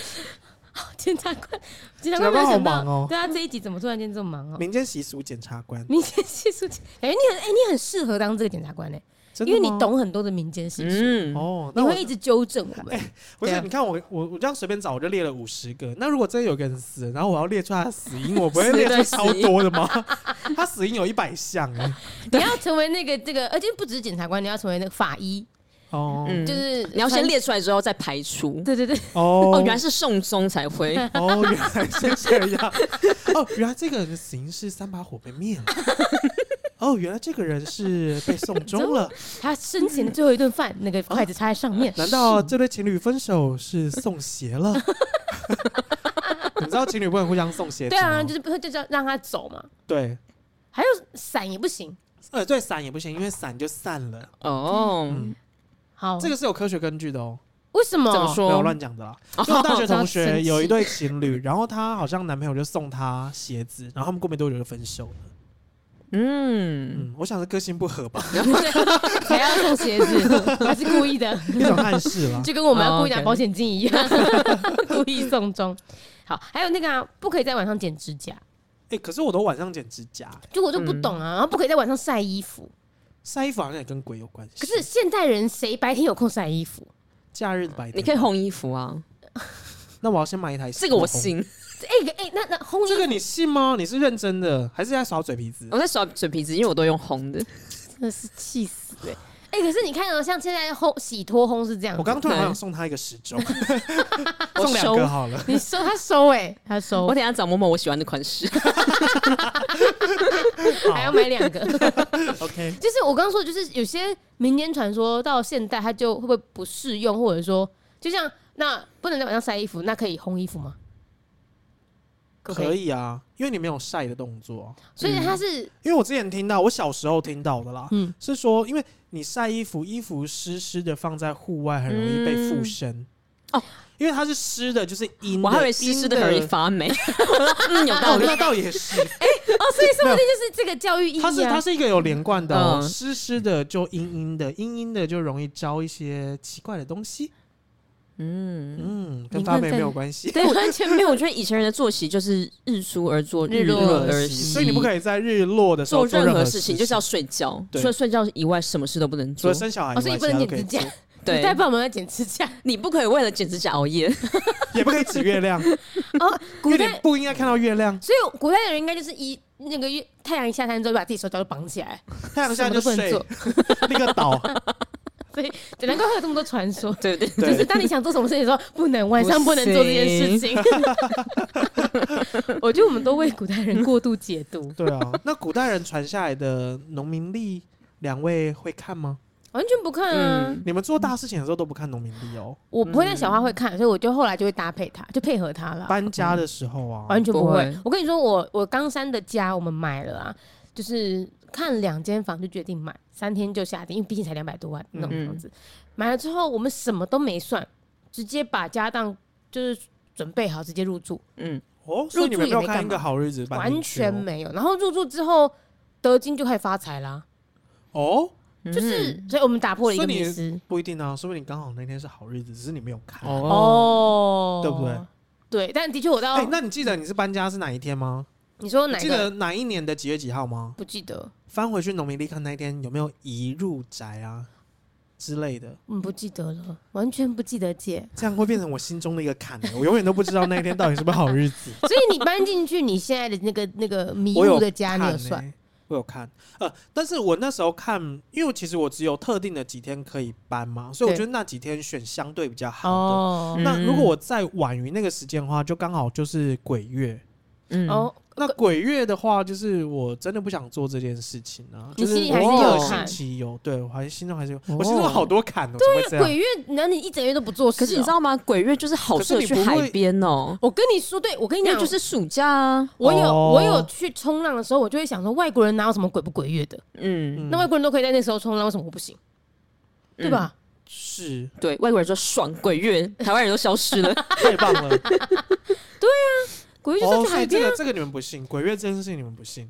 检察官，检察官好忙哦。对啊，这一集怎么突然间这么忙哦？民间习俗检察官，民间习俗，感觉你很哎，你很适合当这个检察官呢。因为你懂很多的民间习俗，哦，你会一直纠正我们。哎，不是，你看我我我这样随便找，我就列了五十个。那如果真的有个人死，然后我要列出他的死因，我不会列出超多的吗？他死因有一百项哎。你要成为那个这个，而且不只是检察官，你要成为那个法医哦，就是你要先列出来之后再排除。对对对，哦哦，原来是送终才会。哦，原来是这样。哦，原来这个人的死因是三把火被灭了。哦，原来这个人是被送 终了。他生前的最后一顿饭，那个筷子插在上面。难道这对情侣分手是送鞋了？你知道情侣不能互相送鞋？对啊，就是不会就叫让他走嘛。对。还有伞也不行。呃，对，伞也不行，因为伞就散了。哦。好，这个是有科学根据的哦。为什么？怎么说？没有乱讲的啦。就我大学同学有一对情侣，然后他好像男朋友就送他鞋子，然后他们过没多久就分手了。嗯嗯，我想是个性不合吧。还要送鞋子，还是故意的？一种暗示了，就跟我们要故意拿保险金一样，故意送终。好，还有那个啊，不可以在晚上剪指甲。哎，可是我都晚上剪指甲，就我就不懂啊。然后不可以在晚上晒衣服，晒衣服好像也跟鬼有关系。可是现代人谁白天有空晒衣服？假日白天，你可以烘衣服啊。那我要先买一台，这个我信。哎哎，那那烘这个你信吗？你是认真的，还是在耍嘴皮子？我在耍嘴皮子，因为我都用烘的，真的是气死哎！哎，可是你看哦，像现在烘洗脱烘是这样，我刚刚突然想送他一个时钟，送两个好了。你收他收哎，他收。我等下找某某我喜欢的款式，还要买两个。OK，就是我刚刚说的，就是有些民间传说到现代，它就会不会不适用，或者说，就像那不能在晚上晒衣服，那可以烘衣服吗？可以啊，因为你没有晒的动作，所以它是。因为我之前听到，我小时候听到的啦，嗯，是说，因为你晒衣服，衣服湿湿的放在户外，很容易被附身。哦，因为它是湿的，就是阴。我还以为湿湿的很容易发霉。嗯，有道理，那倒也是。哎，哦，所以说不定就是这个教育意义。它是它是一个有连贯的，湿湿的就阴阴的，阴阴的就容易招一些奇怪的东西。嗯嗯，跟发霉没有关系，对，完全没有。我觉得以前人的作息就是日出而作，日落而息，所以你不可以在日落的时候做任何事情，就是要睡觉。除了睡觉以外，什么事都不能做。除了生小孩所以不能剪指甲。对，代表我们要剪指甲，你不可以为了剪指甲熬夜，也不可以指月亮。哦，古代不应该看到月亮，所以古代的人应该就是一那个月太阳一下山之后，就把自己手脚都绑起来，太阳下就睡，那个岛。所以，难怪会有这么多传说。对对，就是当你想做什么事情的时候，不能晚上不能做这件事情。我觉得我们都为古代人过度解读。对啊，那古代人传下来的农民历，两位会看吗？完全不看啊！你们做大事情的时候都不看农民历哦。我不会，但小花会看，所以我就后来就会搭配它，就配合它了。搬家的时候啊，完全不会。我跟你说，我我冈山的家我们买了啊，就是。看两间房就决定买，三天就下定，因为毕竟才两百多万那种房子。嗯、买了之后，我们什么都没算，直接把家当就是准备好，直接入住。嗯，哦，入住也没有看一个好日子，完全没有。然后入住之后，德金就开始发财啦。哦，就是，嗯、所以我们打破了一个迷思。不一定啊，说不定刚好那天是好日子，只是你没有看。哦，对不对？对，但的确我到。哎、欸，那你记得你是搬家是哪一天吗？你说哪？记得哪一年的几月几号吗？不记得。翻回去农民立看那一天有没有移入宅啊之类的。嗯，不记得了，完全不记得姐。这样会变成我心中的一个坎，我永远都不知道那一天到底是不是好日子。所以你搬进去你现在的那个那个迷雾的家，你有算？欸，我有看。呃，但是我那时候看，因为其实我只有特定的几天可以搬嘛，所以我觉得那几天选相对比较好的。哦，那如果我再晚于那个时间的话，就刚好就是鬼月。嗯哦。那鬼月的话，就是我真的不想做这件事情啊。你心里还是有心期有，对我还是心中还是有，我心中好多坎哦。对，鬼月，那你一整月都不做事。可是你知道吗？鬼月就是好适合去海边哦。我跟你说，对我跟你讲，就是暑假啊。我有我有去冲浪的时候，我就会想说，外国人哪有什么鬼不鬼月的？嗯，那外国人都可以在那时候冲浪，为什么我不行？对吧？是对外国人说爽鬼月，台湾人都消失了，太棒了。对呀。鬼月就去海边，这个这个你们不信，鬼月这件事情你们不信。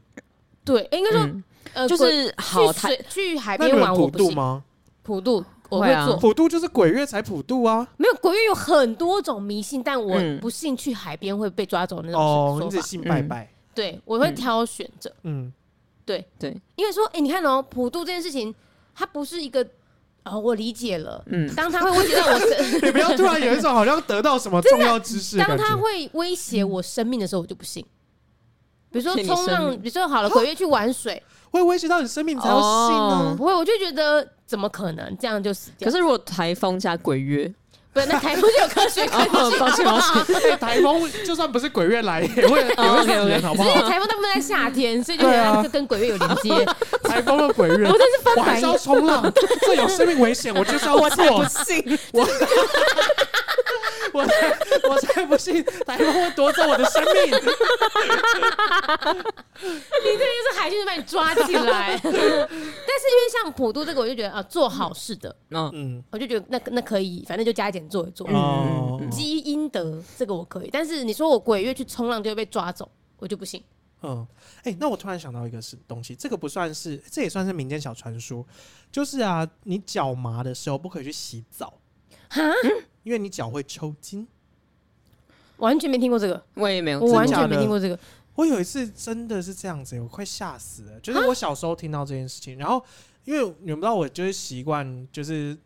对，应该说，呃，就是好去去海边玩，普渡吗？普渡我会做，普渡就是鬼月才普渡啊。没有，鬼月有很多种迷信，但我不信去海边会被抓走那种。哦，你只信拜拜。对，我会挑选着。嗯，对对，因为说，哎，你看哦，普渡这件事情，它不是一个。哦，我理解了。嗯，当他 会威胁到我生，你不要突然有一种好像得到什么重要知识。当他会威胁我生命的时候，我就不信。比如说冲浪，比如说好了，鬼月去玩水，会威胁到你生命才要信呢？不会，我就觉得怎么可能这样就死掉？可是如果台风加鬼月。对，那台风就有科学 根据。抱歉，抱歉。台风就算不是鬼月来，也会也会死人，好不好？因为台风大部分在夏天，所以就觉得就跟鬼月有连接。台风和鬼月，我真是翻白眼。我还是要冲浪，这有生命危险，我就是要做。我不信，我我才我才不信台风会夺走我的生命。你这就是海军把你抓起来。但是因为像普渡这个，我就觉得啊，做好事的，嗯嗯，我就觉得那那可以，反正就加减做一做。嗯，积阴德这个我可以，但是你说我鬼月去冲浪就会被抓走，我就不信。嗯，哎、欸，那我突然想到一个是东西，这个不算是，这也算是民间小传说，就是啊，你脚麻的时候不可以去洗澡，哈，因为你脚会抽筋。完全没听过这个，我也没有，我完全没听过这个。我有一次真的是这样子，我快吓死了。就是我小时候听到这件事情，然后因为你们知道，我就是习惯就是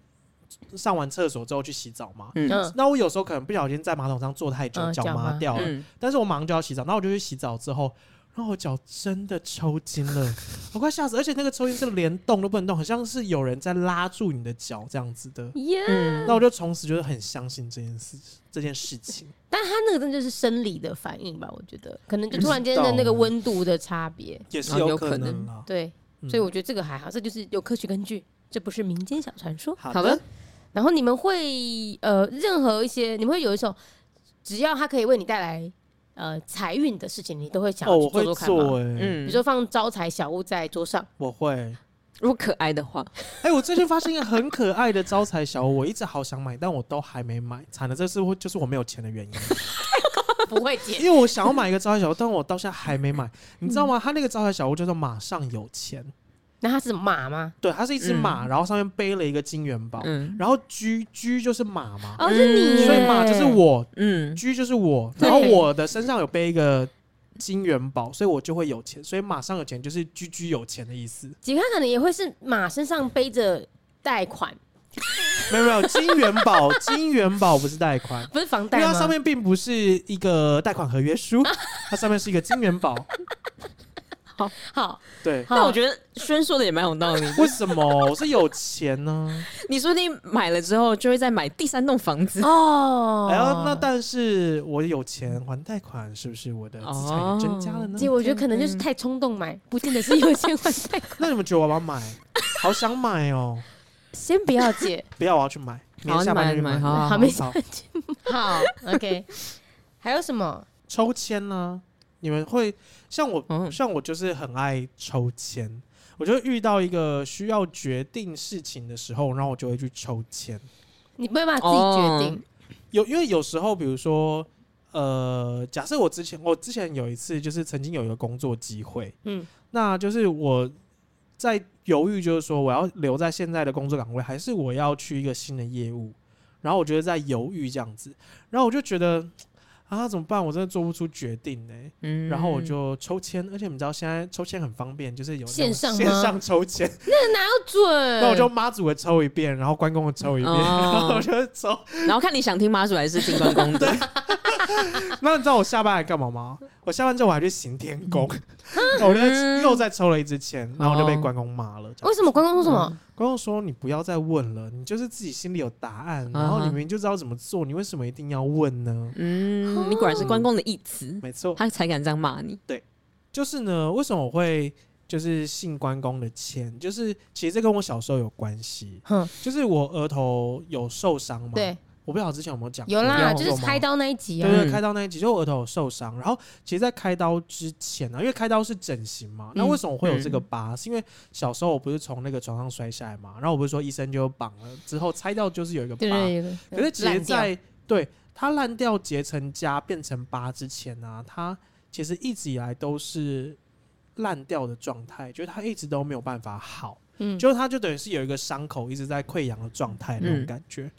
上完厕所之后去洗澡嘛。嗯，那我有时候可能不小心在马桶上坐太久，脚麻掉了，但是我马上就要洗澡，那我就去洗澡之后。然后我脚真的抽筋了，我快吓死！而且那个抽筋是连动都不能动，好像是有人在拉住你的脚这样子的。嗯，那我就从此就是很相信这件事，这件事情。但他那个真的就是生理的反应吧？我觉得可能就突然间的那个温度的差别也是有可能。对，所以我觉得这个还好，这就是有科学根据，这不是民间小传说。好的。然后你们会呃，任何一些你们会有一种，只要它可以为你带来。呃，财运的事情你都会想去做做看吗？嗯，比如说放招财小物在桌上，我会。如果可爱的话，哎，我最近发现一个很可爱的招财小物，我一直好想买，但我都还没买。惨了，这是就是我没有钱的原因。不会捡，因为我想要买一个招财小物，但我到现在还没买。你知道吗？他那个招财小物叫做马上有钱。那它是马吗？对，它是一只马，然后上面背了一个金元宝，嗯。然后居居就是马嘛，哦，是你，所以马就是我，嗯，居就是我，然后我的身上有背一个金元宝，所以我就会有钱，所以马上有钱就是居居有钱的意思。几看可能也会是马身上背着贷款，没有没有，金元宝 金元宝不是贷款，不是房贷，因为它上面并不是一个贷款合约书，它上面是一个金元宝。好，对，但我觉得轩说的也蛮有道理。为什么我是有钱呢？你说你买了之后就会再买第三栋房子哦。哎呀，那但是我有钱还贷款，是不是我的资产也增加了呢？其实我觉得可能就是太冲动买，不见得是有钱还贷款。那你们觉得我要不要买？好想买哦。先不要借，不要，我要去买。明天下班去买。好。好，OK。还有什么？抽签呢？你们会像我，嗯、像我就是很爱抽签。我就遇到一个需要决定事情的时候，然后我就会去抽签。你没办法自己决定？哦、有，因为有时候，比如说，呃，假设我之前，我之前有一次就是曾经有一个工作机会，嗯，那就是我在犹豫，就是说我要留在现在的工作岗位，还是我要去一个新的业务？然后我觉得在犹豫这样子，然后我就觉得。啊，怎么办？我真的做不出决定呢。嗯，然后我就抽签，而且你知道现在抽签很方便，就是有线上线上抽签，那哪有准？那我就妈祖的抽一遍，然后关公的抽一遍，然后我就抽，然后看你想听妈祖还是听关公的。那你知道我下班来干嘛吗？我下班之后我还去行天宫，我就又再抽了一支签，然后我就被关公骂了。为什么关公说什么？关公说：“你不要再问了，你就是自己心里有答案，然后你明明就知道怎么做，你为什么一定要问呢？”嗯，你果然是关公的义子，没错，他才敢这样骂你。对，就是呢，为什么我会就是信关公的签？就是其实这跟我小时候有关系。哼，就是我额头有受伤嘛。对。我不知道之前有没有讲过，有啦，就是开刀那一集啊。对对，开刀那一集，就我额头有受伤。然后，其实，在开刀之前呢，因为开刀是整形嘛，那为什么我会有这个疤？是因为小时候我不是从那个床上摔下来嘛，然后我不是说医生就绑了之后拆掉就是有一个疤。可是，其实在对它烂掉结成痂变成疤之前呢，它其实一直以来都是烂掉的状态，就是它一直都没有办法好。嗯，就是它就等于是有一个伤口一直在溃疡的状态那种感觉。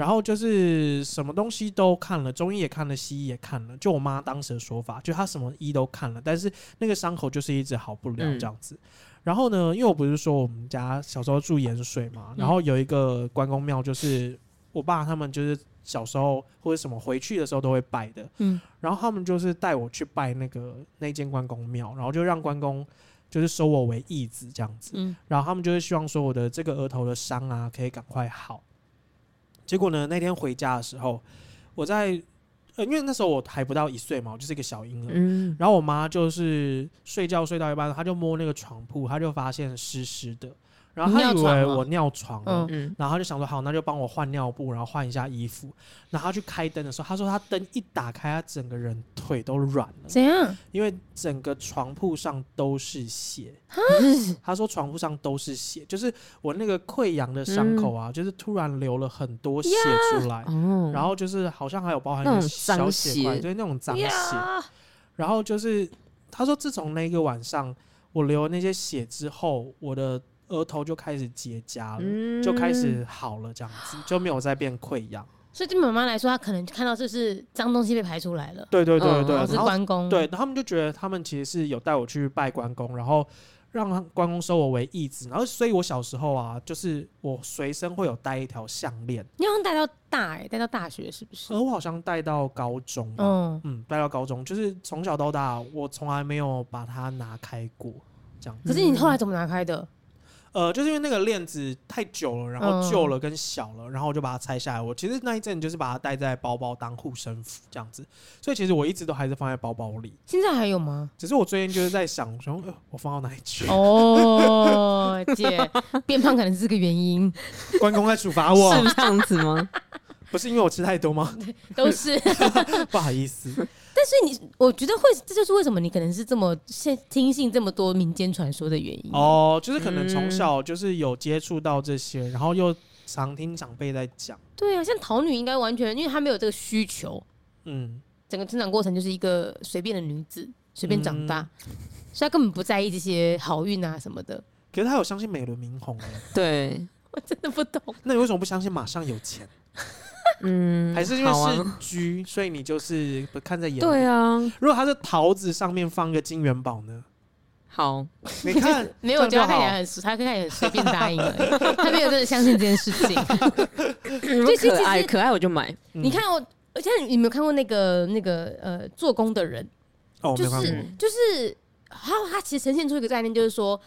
然后就是什么东西都看了，中医也看了，西医也看了。就我妈当时的说法，就她什么医都看了，但是那个伤口就是一直好不了这样子。嗯、然后呢，因为我不是说我们家小时候住盐水嘛，然后有一个关公庙，就是我爸他们就是小时候或者什么回去的时候都会拜的。嗯，然后他们就是带我去拜那个那间关公庙，然后就让关公就是收我为义子这样子。嗯，然后他们就是希望说我的这个额头的伤啊可以赶快好。结果呢？那天回家的时候，我在呃，因为那时候我还不到一岁嘛，我就是一个小婴儿。嗯。然后我妈就是睡觉睡到一半，她就摸那个床铺，她就发现湿湿的。然后他以为我尿床了，嗯，然后他就想说好，那就帮我换尿布，然后换一下衣服。然后他去开灯的时候，他说他灯一打开，他整个人腿都软了。怎样？因为整个床铺上都是血。他说床铺上都是血，就是我那个溃疡的伤口啊，就是突然流了很多血出来，然后就是好像还有包含一些小血块，就是那种脏血。然后就是他说，自从那个晚上我流了那些血之后，我的。额头就开始结痂了，嗯、就开始好了，这样子就没有再变溃疡。所以对妈妈来说，她可能看到就是脏东西被排出来了。对对对对，是关公。对，他们就觉得他们其实是有带我去拜关公，然后让关公收我为义子。然后，所以我小时候啊，就是我随身会有带一条项链。你好像带到大哎、欸，带到大学是不是？呃，我好像带到高中。嗯嗯，带到高中，就是从小到大，我从来没有把它拿开过。这样。可是你后来怎么拿开的？呃，就是因为那个链子太久了，然后旧了跟小了，嗯、然后我就把它拆下来。我其实那一阵就是把它带在包包当护身符这样子，所以其实我一直都还是放在包包里。现在还有吗？只是我最近就是在想，说呃，我放到哪里去？哦，姐，变胖可能是个原因。关公在处罚我，是这样子吗？不是因为我吃太多吗？都是，不好意思。但是你，我觉得会，这就是为什么你可能是这么现听信这么多民间传说的原因哦，就是可能从小就是有接触到这些，嗯、然后又常听长辈在讲。对啊，像桃女应该完全，因为她没有这个需求，嗯，整个成长过程就是一个随便的女子，随便长大，嗯、所以她根本不在意这些好运啊什么的。可是她有相信美轮明红哎，对，我真的不懂。那你为什么不相信马上有钱？嗯，还是因为是居，所以你就是不看在眼里。对啊，如果它是桃子上面放个金元宝呢？好，你看，没有，我觉得他看起来很，他看起来很随便答应了，他没有真的相信这件事情。可爱可爱，我就买。你看我，而且你有没有看过那个那个呃做工的人？哦，就是就是，他他其实呈现出一个概念，就是说。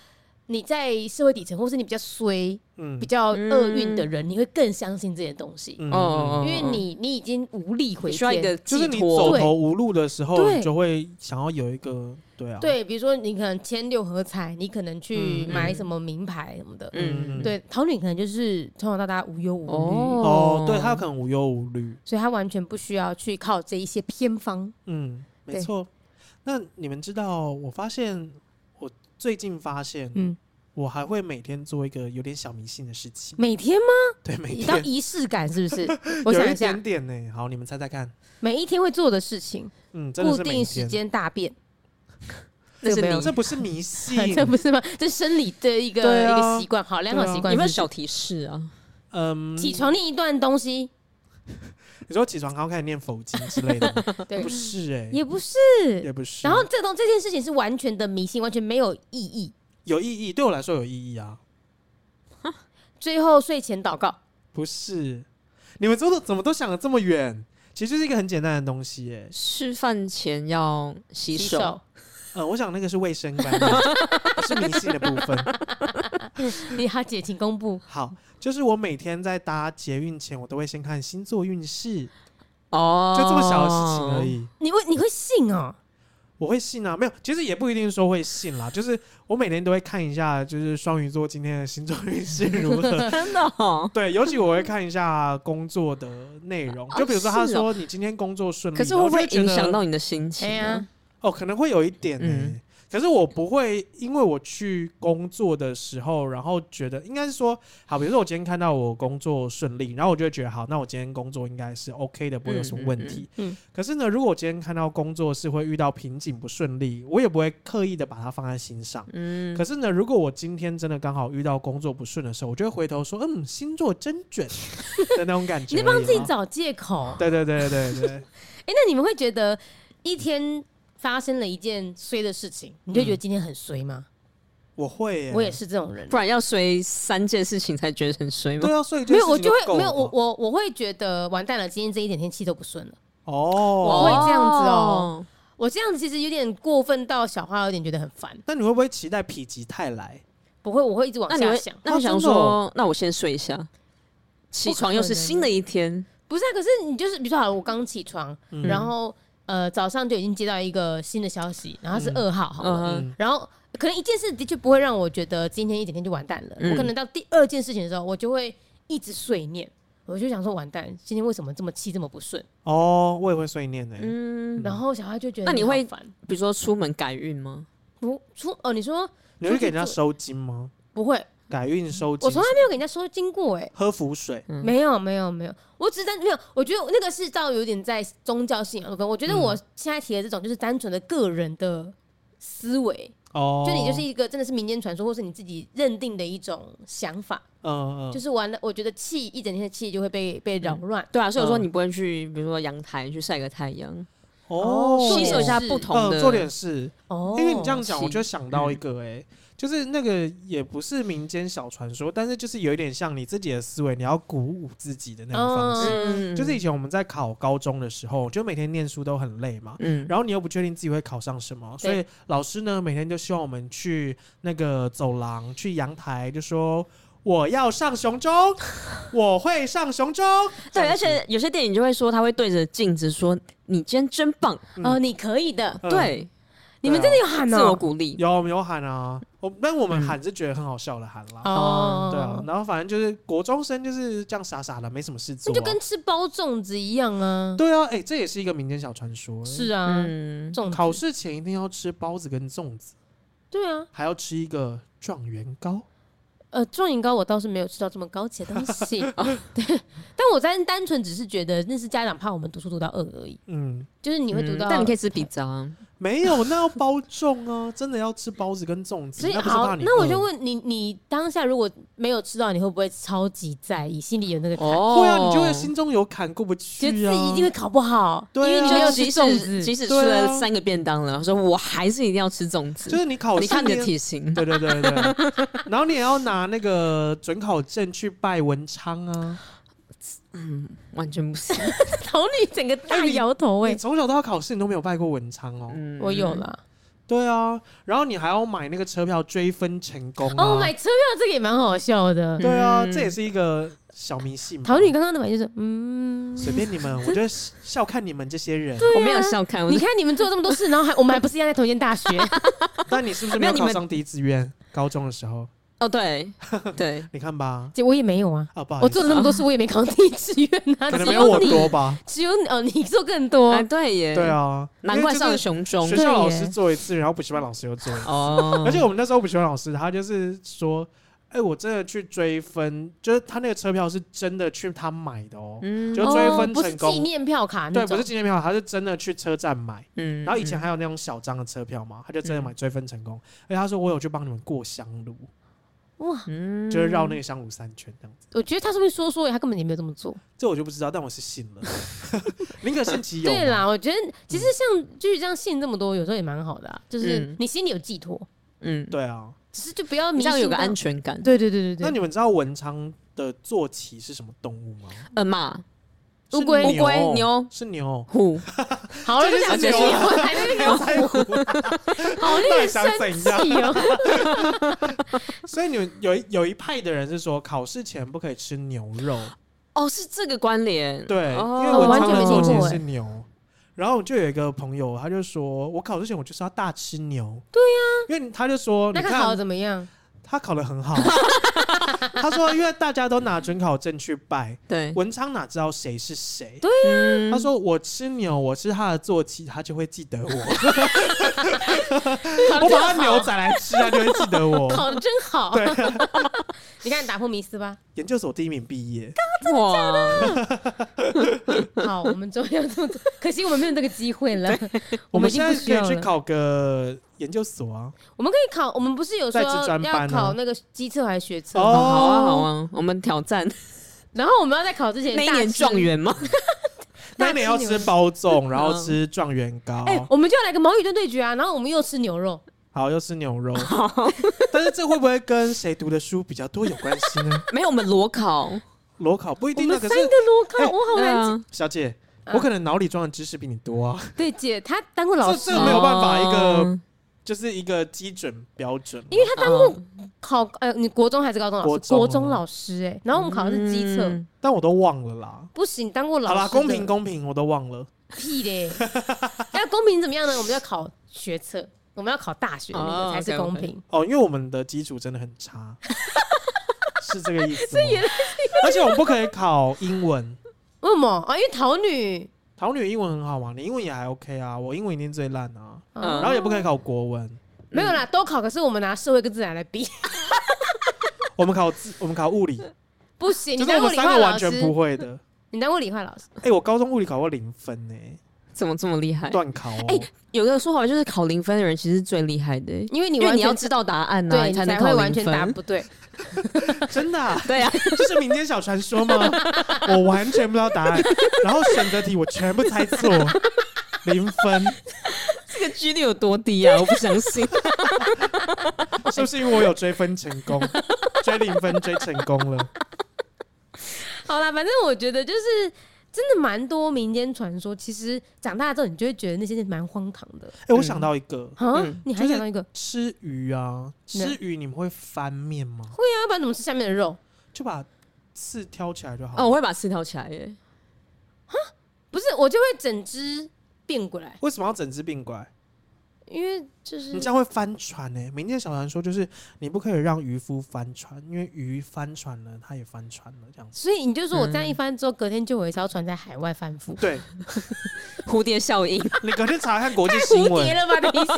你在社会底层，或是你比较衰、嗯、比较厄运的人，嗯、你会更相信这些东西。哦、嗯，因为你你已经无力回天，就是你走投无路的时候，你就会想要有一个对啊。对，比如说你可能签六合彩，你可能去买什么名牌什么的。嗯，对，桃女可能就是从小到大无忧无虑。哦，对，她可能无忧无虑，所以她完全不需要去靠这一些偏方。嗯，没错。那你们知道，我发现。最近发现，嗯，我还会每天做一个有点小迷信的事情。每天吗？对，每天。到仪式感是不是？我想一下，点点呢。好，你们猜猜看。每一天会做的事情，嗯，固定时间大便。这是没有，这不是迷信，这不是吗？这是生理的一个一个习惯，好，良好习惯。有没有小提示啊？嗯，起床念一段东西。你说起床然后开始念佛经之类的，对，不是哎，也不是，也不是。然后这东这件事情是完全的迷信，完全没有意义。有意义，对我来说有意义啊。最后睡前祷告，不是。你们都怎么都想的这么远？其实就是一个很简单的东西，哎，吃饭前要洗手。呃，我想那个是卫生观念，是迷信的部分。你好，姐，请公布。好。就是我每天在搭捷运前，我都会先看星座运势哦，就这么小的事情而已。你会你会信哦？我会信啊，没有，其实也不一定说会信啦。就是我每天都会看一下，就是双鱼座今天的星座运势如何。真的？哦？对，尤其我会看一下工作的内容，就比如说他说你今天工作顺利，可是会不会影响到你的心情啊？哦，可能会有一点呢。嗯可是我不会，因为我去工作的时候，然后觉得应该是说，好，比如说我今天看到我工作顺利，然后我就会觉得好，那我今天工作应该是 OK 的，不会有什么问题。嗯，嗯，嗯。可是呢，如果我今天看到工作是会遇到瓶颈不顺利，我也不会刻意的把它放在心上。嗯。可是呢，如果我今天真的刚好遇到工作不顺的时候，我就会回头说，嗯，星座真准的那种感觉。你帮自己找借口。对对对对对。哎、欸，那你们会觉得一天？发生了一件衰的事情，你就觉得今天很衰吗？我会，我也是这种人，不然要衰三件事情才觉得很衰吗？对啊，所以没有我就会没有我我我会觉得完蛋了，今天这一点天气都不顺了哦，我会这样子哦，我这样子其实有点过分到小花有点觉得很烦。那你会不会期待否极泰来？不会，我会一直往下想。那我想说，那我先睡一下，起床又是新的一天。不是啊，可是你就是比如说，好，我刚起床，然后。呃，早上就已经接到一个新的消息，然后是噩耗，好了，然后可能一件事的确不会让我觉得今天一整天就完蛋了。嗯、我可能到第二件事情的时候，我就会一直碎念，我就想说完蛋，今天为什么这么气这么不顺？哦，我也会碎念的。嗯，然后小孩就觉得那你会烦，比如说出门改运吗？不出哦，你说你会给人家收金吗？不会。改运收金，我从来没有给人家收金过哎。喝符水，没有没有没有，我只是单没有。我觉得那个是倒有点在宗教信仰的部分。我觉得我现在提的这种就是单纯的个人的思维哦，就你就是一个真的是民间传说，或是你自己认定的一种想法。嗯嗯，就是完了，我觉得气一整天的气就会被被扰乱。对啊，所以我说你不会去，比如说阳台去晒个太阳哦，吸收一下不同的做点事哦。因为你这样讲，我就想到一个哎。就是那个也不是民间小传说，但是就是有一点像你自己的思维，你要鼓舞自己的那种方式。嗯、就是以前我们在考高中的时候，就每天念书都很累嘛，嗯，然后你又不确定自己会考上什么，所以老师呢每天就希望我们去那个走廊、去阳台，就说我要上雄中，我会上雄中。对，而且有些电影就会说他会对着镜子说：“你今天真棒，嗯、哦，你可以的。”对。你们真的有喊呢？自我鼓励有有喊啊！我但我们喊是觉得很好笑的喊啦。哦，对啊，然后反正就是国中生就是这样傻傻的，没什么事做。那就跟吃包粽子一样啊！对啊，哎，这也是一个民间小传说。是啊，粽考试前一定要吃包子跟粽子。对啊，还要吃一个状元糕。呃，状元糕我倒是没有吃到这么高级的东西。对，但我单单纯只是觉得那是家长怕我们读书读到饿而已。嗯，就是你会读到，但你可以吃比较。没有，那要包粽啊！真的要吃包子跟粽子。所以好，那我就问你，你当下如果没有吃到，你会不会超级在意，心里有那个坎？会啊，你就会心中有坎过不去啊，觉得自己一定会考不好。对，因为你没有吃粽子，即使吃了三个便当了，说我还是一定要吃粽子。就是你考试，你看你的体型，对对对对。然后你也要拿那个准考证去拜文昌啊。嗯，完全不是。桃女整个大摇头哎！你从小都要考试，你都没有拜过文昌哦？嗯，我有啦。对啊，然后你还要买那个车票追分成功哦，买车票这个也蛮好笑的。对啊，这也是一个小迷信。桃女刚刚的买就是嗯，随便你们，我就笑看你们这些人。我没有笑看，你看你们做这么多事，然后还我们还不是一样在同一间大学？但你是不是没有考上第一志愿？高中的时候。哦，对对，你看吧，这我也没有啊。我做了那么多事，我也没考第一志愿啊。可能没有我多吧？只有哦，你做更多。对耶，对啊，难怪上了雄中。学校老师做一次，然后补习班老师又做一次。哦，而且我们那时候补习班老师，他就是说，哎，我真的去追分，就是他那个车票是真的去他买的哦，就追分成功。不是纪念票卡，对，不是纪念票卡，他是真的去车站买。嗯，然后以前还有那种小张的车票嘛，他就真的买追分成功。而且他说，我有去帮你们过香炉。哇，就是绕那个香炉三圈这样子。我觉得他是不是说说，他根本也没有这么做。这我就不知道，但我是信了。宁可信其有。对啦，我觉得其实像就是这样信这么多，有时候也蛮好的啊。就是你心里有寄托。嗯，对啊。只是就不要这样有个安全感。对对对对对。那你们知道文昌的坐骑是什么动物吗？呃，马。乌龟、乌龟、牛是牛、虎，好了，就讲牛，还在那 个虎，好令人生气哦。所以你们有有一派的人是说，考试前不可以吃牛肉。哦，是这个关联。对，因为我完全没听过是牛。然后就有一个朋友，他就说，我考试前我就是要大吃牛。对呀，因为他就说，那他考的怎么样？他考的很好，他说，因为大家都拿准考证去拜，对文昌哪知道谁是谁？对呀，他说我吃牛，我是他的坐骑，他就会记得我。我把他牛宰来吃，他就会记得我。考的真好，对，你看打破迷思吧。研究所第一名毕业，哇！好，我们终于要这么做，可惜我们没有这个机会了。我们现在可以去考个研究所啊。我们可以考，我们不是有说要考那个机测还是学测？哦好啊，好啊，我们挑战。然后我们要在考之前，那一年状元吗？那一年要吃包粽，然后吃状元糕。哎，我们就要来个矛与盾对决啊！然后我们又吃牛肉。好，又吃牛肉。但是这会不会跟谁读的书比较多有关系呢？没有，我们裸考，裸考不一定。我们三个裸考，我好难。小姐，我可能脑里装的知识比你多啊。对，姐，她当过老师，这个没有办法，一个就是一个基准标准。因为他当过考，呃，你国中还是高中老师？国中老师哎，然后我们考的是基测，但我都忘了啦。不行，当过老师。好啦，公平公平，我都忘了。屁嘞！要公平怎么样呢？我们要考学测。我们要考大学那个才是公平。哦，因为我们的基础真的很差，是这个意思。而且我们不可以考英文。为什么啊？因为桃女，桃女英文很好嘛，你英文也还 OK 啊。我英文一定最烂啊，然后也不可以考国文。没有啦，都考，可是我们拿社会跟自然来比。我们考自，我们考物理，不行。就是我们三个完全不会的。你当过理化老师？哎，我高中物理考过零分呢，怎么这么厉害？断考。哎，有个说法就是考零分的人其实是最厉害的，因为你你要知道答案呢，才能会完全答不对。真的？对啊，这是民间小传说吗？我完全不知道答案，然后选择题我全部猜错，零分。这个几率有多低啊？我不相信。是不是因为我有追分成功，追零分追成功了？好啦，反正我觉得就是真的蛮多民间传说。其实长大之后，你就会觉得那些是蛮荒唐的。哎、欸，我想到一个，嗯，你还想到一个吃鱼啊？吃鱼你们会翻面吗？会啊，要不然怎么吃下面的肉？就把刺挑起来就好。哦，我会把刺挑起来耶。哈，不是，我就会整只变过来。为什么要整只变过来？因为就是你这样会翻船呢、欸。民间小传说就是你不可以让渔夫翻船，因为鱼翻船了，他也翻船了这样子。所以你就说我这样一翻之后，隔天就有一艘船在海外翻覆。对，蝴蝶效应。你隔天查看国际新闻。蝴蝶了吧？等一下，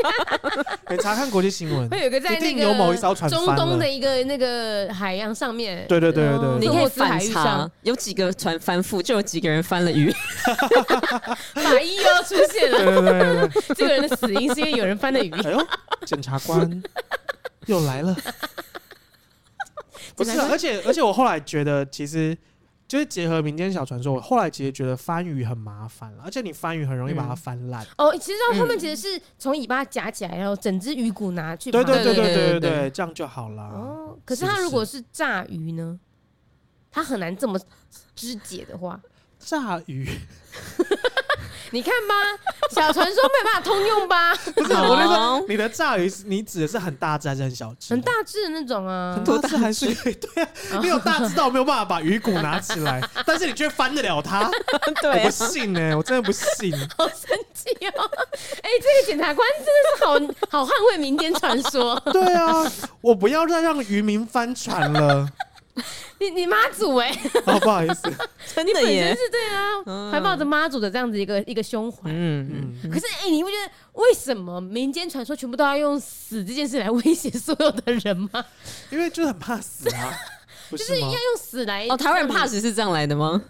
你查看国际新闻。会有个在那个有某一艘船中东的一个那个海洋上面。对对对对对，你可以反查，有几个船翻覆，就有几个人翻了鱼。法医又要出现了。对对对对，这个人的死因是因为有人翻了鱼。哎呦，检察官 又来了！不是，而且而且我后来觉得，其实就是结合民间小传说，我后来其实觉得翻鱼很麻烦，而且你翻鱼很容易把它翻烂。哦，其实到后面其实是从尾巴夹起来，然后整只鱼骨拿去。对对对对对对对，这样就好了。哦，可是它如果是炸鱼呢？它很难这么肢解的话，炸鱼。你看吧，小传说没有办法通用吧？不是，我那说你的炸鱼，你指的是很大只还是很小只？很大只的那种啊，很大只还是？对啊，你有大只到没有办法把鱼骨拿起来，但是你却翻得了它？对，我不信呢，我真的不信。好生气哦！哎，这个检察官真的是好好捍卫民间传说。对啊，我不要再让渔民翻船了。你 你妈祖哎、欸哦，不好意思，真的耶，是对啊，嗯、还抱着妈祖的这样子一个一个胸怀，嗯嗯。可是哎、欸，你会觉得为什么民间传说全部都要用死这件事来威胁所有的人吗？因为就是很怕死啊，是就是要用死来哦。台湾人怕死是这样来的吗？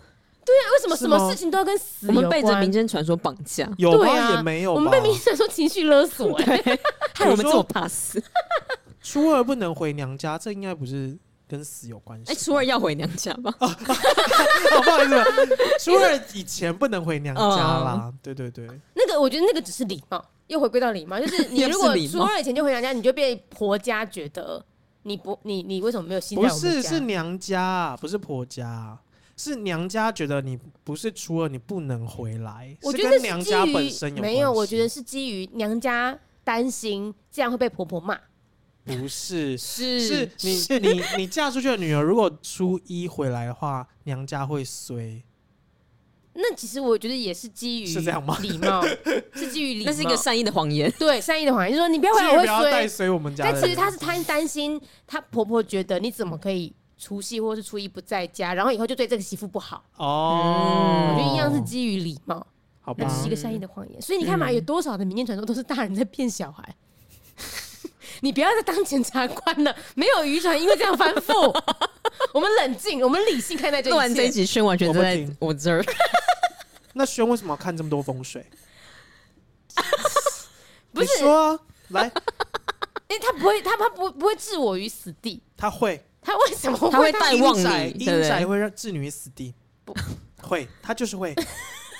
对啊，为什么什么事情都要跟死？我们被着民间传说绑架，有吗？啊、也没有，我们被民间传说情绪勒索、欸，哎，害我们这么怕死。初二不能回娘家，这应该不是。跟死有关系？哎，初二要回娘家吗？哦，不好意思，初二以前不能回娘家啦。对对对，那个我觉得那个只是礼貌，又回归到礼貌，就是 你如果初二以前就回娘家，你就被婆家觉得你不你你为什么没有心？不是，是娘家，不是婆家，是娘家觉得你不是初二，你不能回来。我觉得娘家本身有没有，我觉得是基于娘家担心这样会被婆婆骂。不是，是是你你你嫁出去的女儿，如果初一回来的话，娘家会衰。那其实我觉得也是基于是这样吗？礼貌 是基于礼貌，那是一个善意的谎言。对，善意的谎言，就是说你不要回来，我会衰。衰我们家。但其实她是她担心，她婆婆觉得你怎么可以除夕或是初一不在家，然后以后就对这个媳妇不好。哦，我觉得一样是基于礼貌，好吧，是一个善意的谎言。所以你看嘛，有多少的民间传说都是大人在骗小孩。你不要再当检察官了，没有渔船因为这样翻覆。我们冷静，我们理性看待这一切。录完这一集，轩完全在我这儿。那轩为什么要看这么多风水？不是说、啊、来，因为他不会，他他不不会置我于死地。他会，他为什么会？他会带旺你，阴宅会让置你于死地。不会，他就是会。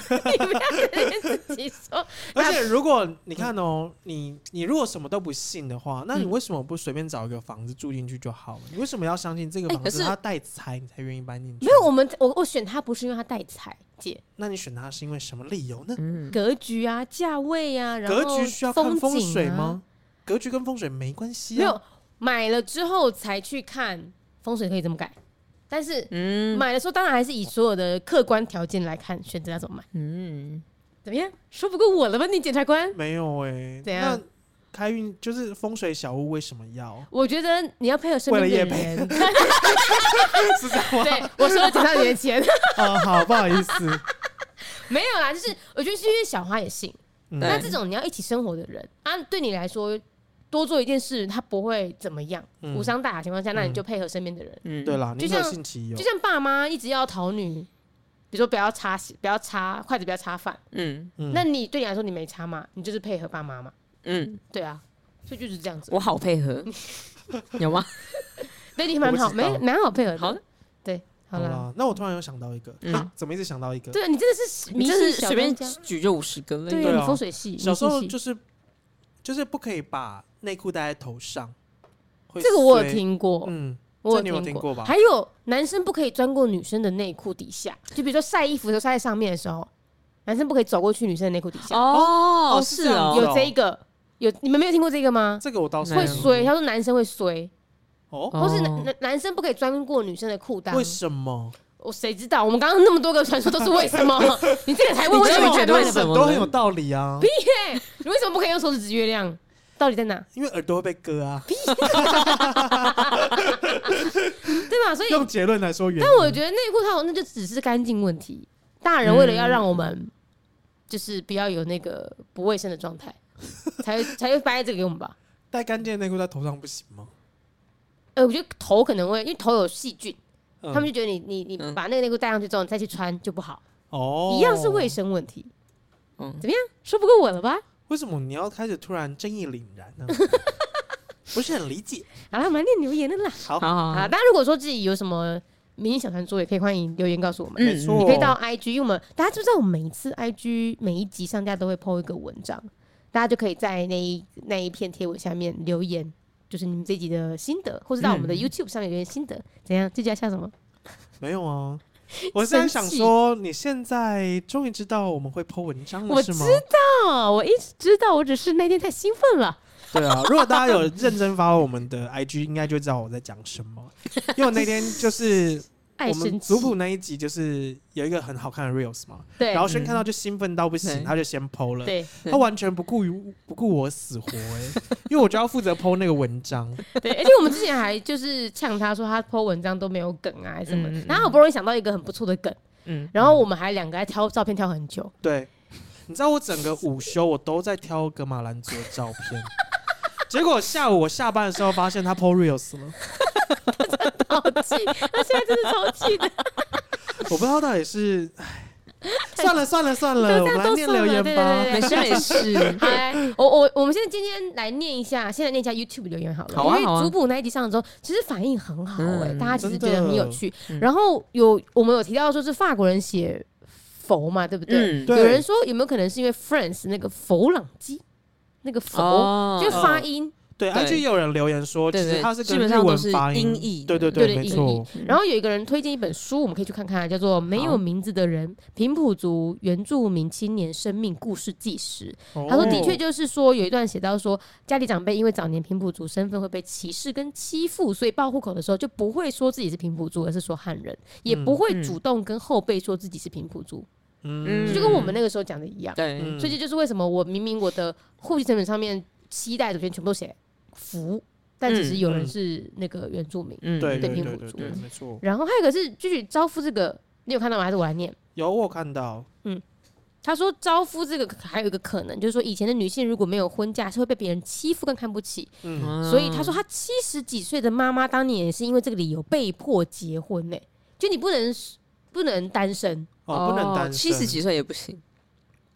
你不要跟自己说。而且如果你看哦，你你如果什么都不信的话，那你为什么不随便找一个房子住进去就好了？你为什么要相信这个房子它带财，你才愿意搬进去？没有，我们我我选它不是因为它带财，姐。那你选它是因为什么理由呢？格局啊，价位啊，然后格局需要看风水吗？格局跟风水没关系啊。没有，买了之后才去看风水可以怎么改。但是，嗯，买的时候当然还是以所有的客观条件来看，选择要怎么买。嗯，怎么样？说不过我了吧？你检察官？没有哎、欸。怎样？开运就是风水小屋为什么要？我觉得你要配合身边的人。是这样吗？对，我说了几套年前。哦，好，不好意思。没有啦，就是我觉得是因为小花也信。那这种你要一起生活的人啊，对你来说多做一件事，他不会怎么样，无伤大雅情况下，那你就配合身边的人。嗯，对啦，就像就像爸妈一直要讨女，比如说不要擦不要擦筷子，不要擦饭。嗯，那你对你来说你没擦嘛，你就是配合爸妈嘛。嗯，对啊，所以就是这样子。我好配合，有吗？对你蛮好，没蛮好配合。好，对，好了。那我突然又想到一个，啊，怎么一直想到一个？对你真的是，你真是随便举就五十个了。对，你风水系，小时候就是就是不可以把内裤戴在头上。这个我有听过，嗯，我有听过吧？还有男生不可以钻过女生的内裤底下，就比如说晒衣服的时候晒在上面的时候，男生不可以走过去女生的内裤底下。哦，是哦，有这个。有你们没有听过这个吗？这个我倒是会衰。他说男生会衰，哦，或是男男男生不可以钻过女生的裤裆。为什么？我谁知道？我们刚刚那么多个传说都是为什么？你这个才问为什么？觉得为什么都很有道理啊！屁！你为什么不可以用手指指月亮？到底在哪？因为耳朵会被割啊！屁！对吧？所以用结论来说，但我觉得内裤套那就只是干净问题。大人为了要让我们就是不要有那个不卫生的状态。才才会掰这个给我们吧？戴干净的内裤在头上不行吗？呃，我觉得头可能会，因为头有细菌，嗯、他们就觉得你你你把那个内裤戴上去之后，你再去穿就不好。哦，一样是卫生问题。嗯，怎么样？说不过我了吧？为什么你要开始突然正义凛然呢？不是很理解。好了，我们念留言了啦。好好好，大家如果说自己有什么迷你小传说，也可以欢迎留言告诉我们。没错，你可以到 IG，因为我们大家知不知道，我们每一次 IG 每一集上架都会 po 一个文章。大家就可以在那一那一篇贴文下面留言，就是你们这集的心得，或者到我们的 YouTube 上面留言心得，嗯、怎样？这集要笑什么？没有啊，我是很想说，你现在终于知道我们会 po 文章了，是吗？我知道，我一直知道，我只是那天太兴奋了。对啊，如果大家有认真 follow 我们的 IG，应该就知道我在讲什么，因为我那天就是。我们族谱那一集就是有一个很好看的 reels 嘛，对，然后轩看到就兴奋到不行，他就先 po 了，对，他完全不顾于不顾我死活哎，因为我就要负责 po 那个文章，对，而且我们之前还就是呛他说他 po 文章都没有梗啊 什么，然后好不容易想到一个很不错的梗，嗯，然后我们还两个还挑照片挑很久，对，你知道我整个午休我都在挑格马兰族的照片，结果下午我下班的时候发现他 po reels 了。好气！他现在真的超气的。我不知道到底是，算了算了算了，我们来念留言吧。没事没事。我我我们现在今天来念一下，现在念一下 YouTube 留言好了。因为主补那一集上的时候，其实反应很好哎，大家其实觉得很有趣。然后有我们有提到说是法国人写佛嘛，对不对？有人说有没有可能是因为 France 那个佛朗机那个佛就发音。对，而且有人留言说，其实它是基本上都是音译，对对对，没错。然后有一个人推荐一本书，我们可以去看看，叫做《没有名字的人：平埔族原住民青年生命故事纪实》。他说，的确就是说，有一段写到说，家里长辈因为早年平埔族身份会被歧视跟欺负，所以报户口的时候就不会说自己是平埔族，而是说汉人，也不会主动跟后辈说自己是平埔族。嗯，就跟我们那个时候讲的一样。对，所以这就是为什么我明明我的户籍成本上面七代祖先全部都写。福，但只是有人是那个原住民，嗯，对，平埔族，没错。然后还有一个是继续招夫这个，你有看到吗？还是我来念？有，我看到。嗯，他说招夫这个还有一个可能，就是说以前的女性如果没有婚嫁，是会被别人欺负跟看不起。嗯，所以他说他七十几岁的妈妈当年也是因为这个理由被迫结婚呢。就你不能不能单身哦，不能单身，七十几岁也不行。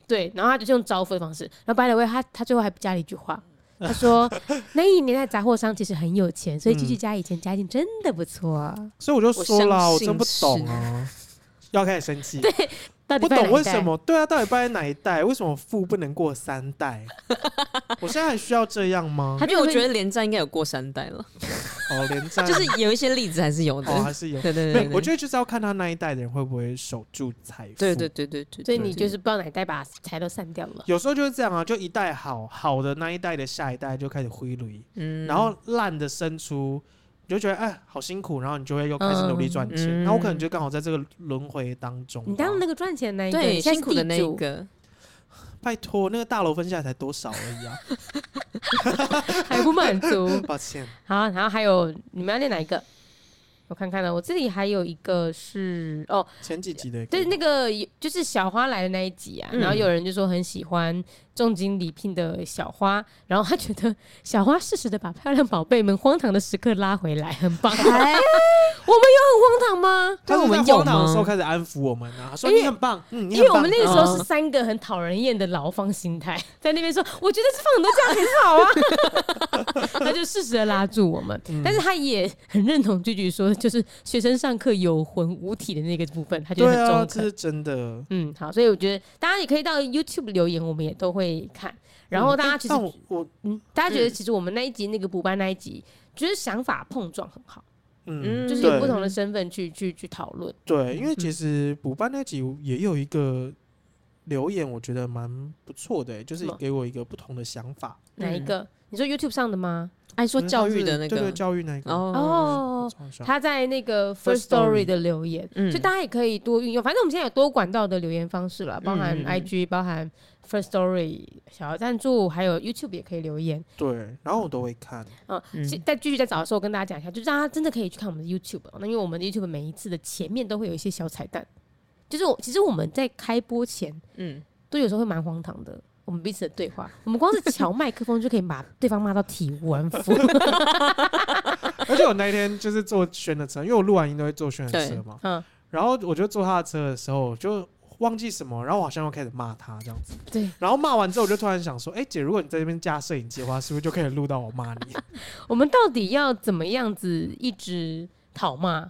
对，然后他就用招夫的方式。然后 by the way，他他最后还加了一句话。他说：“那一年代杂货商其实很有钱，所以居居家以前家境真的不错。嗯、所以我就说了，我，我真不懂啊，要开始生气。对，不懂为什么？对啊，到底拜哪一代？为什么富不能过三代？我现在还需要这样吗？因为我觉得连战应该有过三代了。”哦，连战 就是有一些例子还是有的，还是有。对对对，我觉得就是要看他那一代的人会不会守住财富。对对对对对，所以你就是不知道哪一代把财都散掉了。有时候就是这样啊，就一代好好的那一代的下一代就开始挥泪，嗯，然后烂的生出，你就觉得哎好辛苦，然后你就会又开始努力赚钱。那我可能就刚好在这个轮回当中。你当那个赚钱那一个，辛苦的那一个，拜托，那个大楼分下来才多少而已啊。还不满足，抱歉。好，然后还有你们要练哪一个？我看看呢，我这里还有一个是哦，前几集的，对，那个就是小花来的那一集啊，嗯、然后有人就说很喜欢重金礼聘的小花，然后他觉得小花适时的把漂亮宝贝们荒唐的时刻拉回来，很棒。哎。我们有很荒唐吗？他我们荒唐的时候开始安抚我们啊，说你很棒，嗯，因为我们那个时候是三个很讨人厌的牢房心态，在那边说，我觉得放很多假很好啊，他就适时的拉住我们，但是他也很认同句句说，就是学生上课有魂无体的那个部分，他觉得很中肯，这是真的。嗯，好，所以我觉得大家也可以到 YouTube 留言，我们也都会看。然后大家其实我嗯，大家觉得其实我们那一集那个补班那一集，觉得想法碰撞很好。嗯，就是有不同的身份去去去讨论。对，因为其实补班那集也有一个留言，我觉得蛮不错的，就是给我一个不同的想法。哪一个？你说 YouTube 上的吗？爱说教育的那个，对教育那个。哦，他在那个 First Story 的留言，就大家也可以多运用。反正我们现在有多管道的留言方式了，包含 IG，包含。First Story 小额赞助，还有 YouTube 也可以留言。对，然后我都会看。嗯，再继续再找的时候跟大家讲一下，就是大家真的可以去看我们的 YouTube。那因为我们的 YouTube 每一次的前面都会有一些小彩蛋，就是我其实我们在开播前，嗯，都有时候会蛮荒唐的。我们彼此的对话，我们光是调麦克风就可以把对方骂到体无完肤。而且我那一天就是坐轩的车，因为我录完音都会坐轩的车嘛。嗯，然后我就坐他的车的时候就。忘记什么，然后我好像又开始骂他这样子。对，然后骂完之后，我就突然想说，哎、欸，姐，如果你在这边架摄影机的话，是不是就可以录到我骂你？我们到底要怎么样子一直讨骂？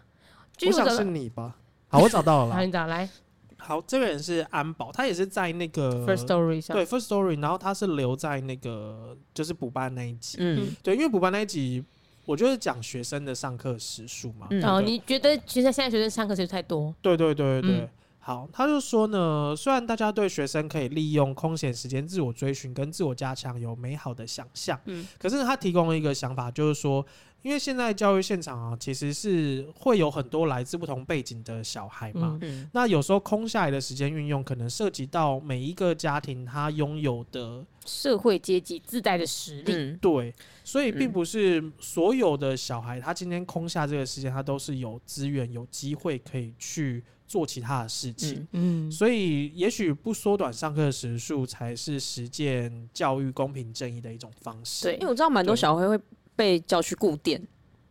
我想是你吧。好，我找到了。好，你找来。好，这个人是安保，他也是在那个 First Story 上。对，First Story，然后他是留在那个就是补班那一集。嗯，对，因为补班那一集，我就是讲学生的上课时数嘛。嗯、哦，你觉得其实现在学生上课时数太多？对对对对好，他就说呢，虽然大家对学生可以利用空闲时间自我追寻跟自我加强有美好的想象，嗯，可是他提供了一个想法，就是说，因为现在教育现场啊，其实是会有很多来自不同背景的小孩嘛，嗯，那有时候空下来的时间运用，可能涉及到每一个家庭他拥有的社会阶级自带的实力，嗯，对，所以并不是所有的小孩他今天空下这个时间，他都是有资源、有机会可以去。做其他的事情，嗯，所以也许不缩短上课时数才是实践教育公平正义的一种方式。对，因为我知道蛮多小孩会被叫去固店，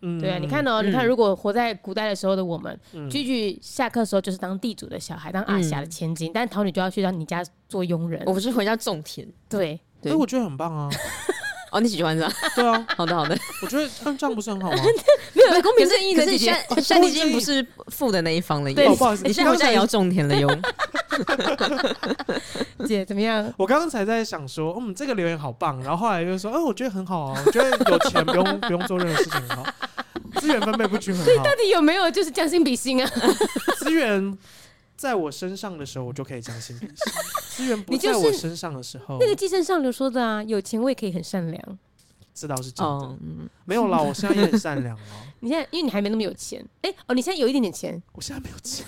嗯，对啊，你看哦，你看，如果活在古代的时候的我们，句句下课的时候就是当地主的小孩，当阿霞的千金，但是桃女就要去到你家做佣人，我不是回家种田，对，所以我觉得很棒啊。哦，你喜欢是吧？对啊，好的好的，我觉得这样不是很好吗？没有公平正义的姐姐，现在已经不是富的那一方了。对，不好意思，你现在也要种田了哟。姐怎么样？我刚刚才在想说，嗯，这个留言好棒，然后后来又说，哎，我觉得很好啊，我觉得有钱不用不用做任何事情很好，资源分配不均衡。所以到底有没有就是将心比心啊？资源。在我身上的时候，我就可以将心比心；资源不在我身上的时候，那个寄生上流说的啊，有钱我也可以很善良。这倒是真的，哦、没有啦，我现在也很善良哦。你现在因为你还没那么有钱，哎、欸、哦，你现在有一点点钱，我现在没有钱。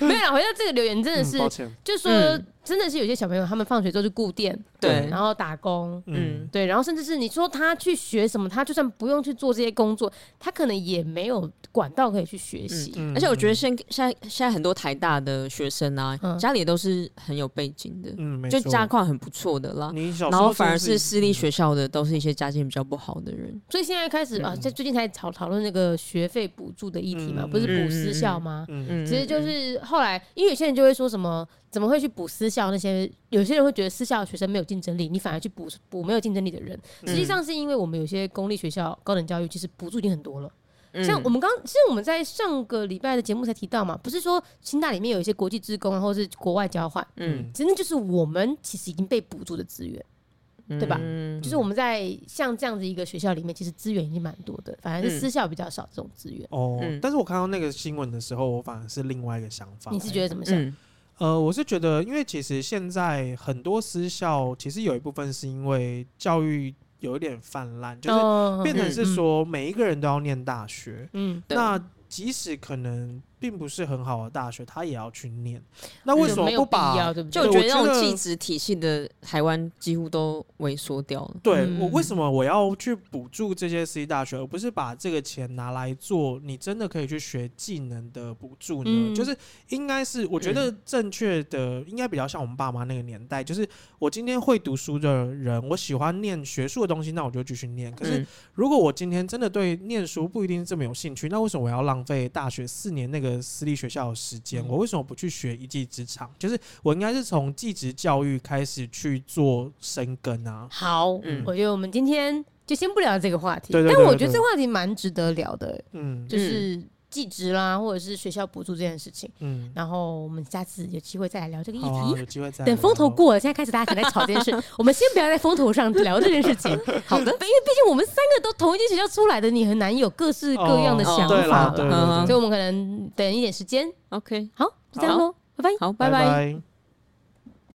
没有啦，回到这个留言真的是，嗯、就是说。嗯真的是有些小朋友，他们放学之后去顾店，对，然后打工，嗯，对，然后甚至是你说他去学什么，他就算不用去做这些工作，他可能也没有管道可以去学习。嗯嗯、而且我觉得现现在现在很多台大的学生啊，嗯、家里都是很有背景的，嗯，就家况很不错的啦。然后反而是私立学校的，都是一些家境比较不好的人。嗯、所以现在开始啊，在最近才讨讨论那个学费补助的议题嘛，嗯、不是补私校吗？嗯，嗯，其实就是后来，因为有些人就会说什么。怎么会去补私校？那些有些人会觉得私校的学生没有竞争力，你反而去补补没有竞争力的人。实际上是因为我们有些公立学校高等教育其实补助已经很多了。嗯、像我们刚其实我们在上个礼拜的节目才提到嘛，不是说清大里面有一些国际职工啊，或者是国外交换，嗯，真的就是我们其实已经被补助的资源，嗯、对吧？就是我们在像这样子一个学校里面，其实资源已经蛮多的，反而是私校比较少这种资源。哦，但是我看到那个新闻的时候，我反而是另外一个想法。你是觉得怎么想？嗯呃，我是觉得，因为其实现在很多私校，其实有一部分是因为教育有一点泛滥，就是变成是说每一个人都要念大学。嗯，那即使可能并不是很好的大学，他也要去念。那为什么不把？就我觉得那种技职体系的台湾几乎都萎缩掉了。对、嗯、我为什么我要去补助这些私立大学，而不是把这个钱拿来做你真的可以去学技能的补助呢？嗯、就是应该是我觉得正确的，应该比较像我们爸妈那个年代，就是我今天会读书的人，我喜欢念学术的东西，那我就继续念。可是如果我今天真的对念书不一定这么有兴趣，那为什么我要浪费大学四年那个？私立学校的时间，我为什么不去学一技之长？就是我应该是从技职教育开始去做深耕啊。好，嗯，我觉得我们今天就先不聊这个话题，但我觉得这个话题蛮值得聊的。嗯，就是。技职啦，或者是学校补助这件事情，嗯，然后我们下次有机会再来聊这个议题。啊、有机会再等风头过了，现在开始大家可能在吵这件事，我们先不要在风头上聊这件事情。好的，因为毕竟我们三个都同一间学校出来的，你很难有各式各样的想法了，所以我们可能等一点时间。OK，好，就这样喽，拜拜，好，拜拜。拜拜。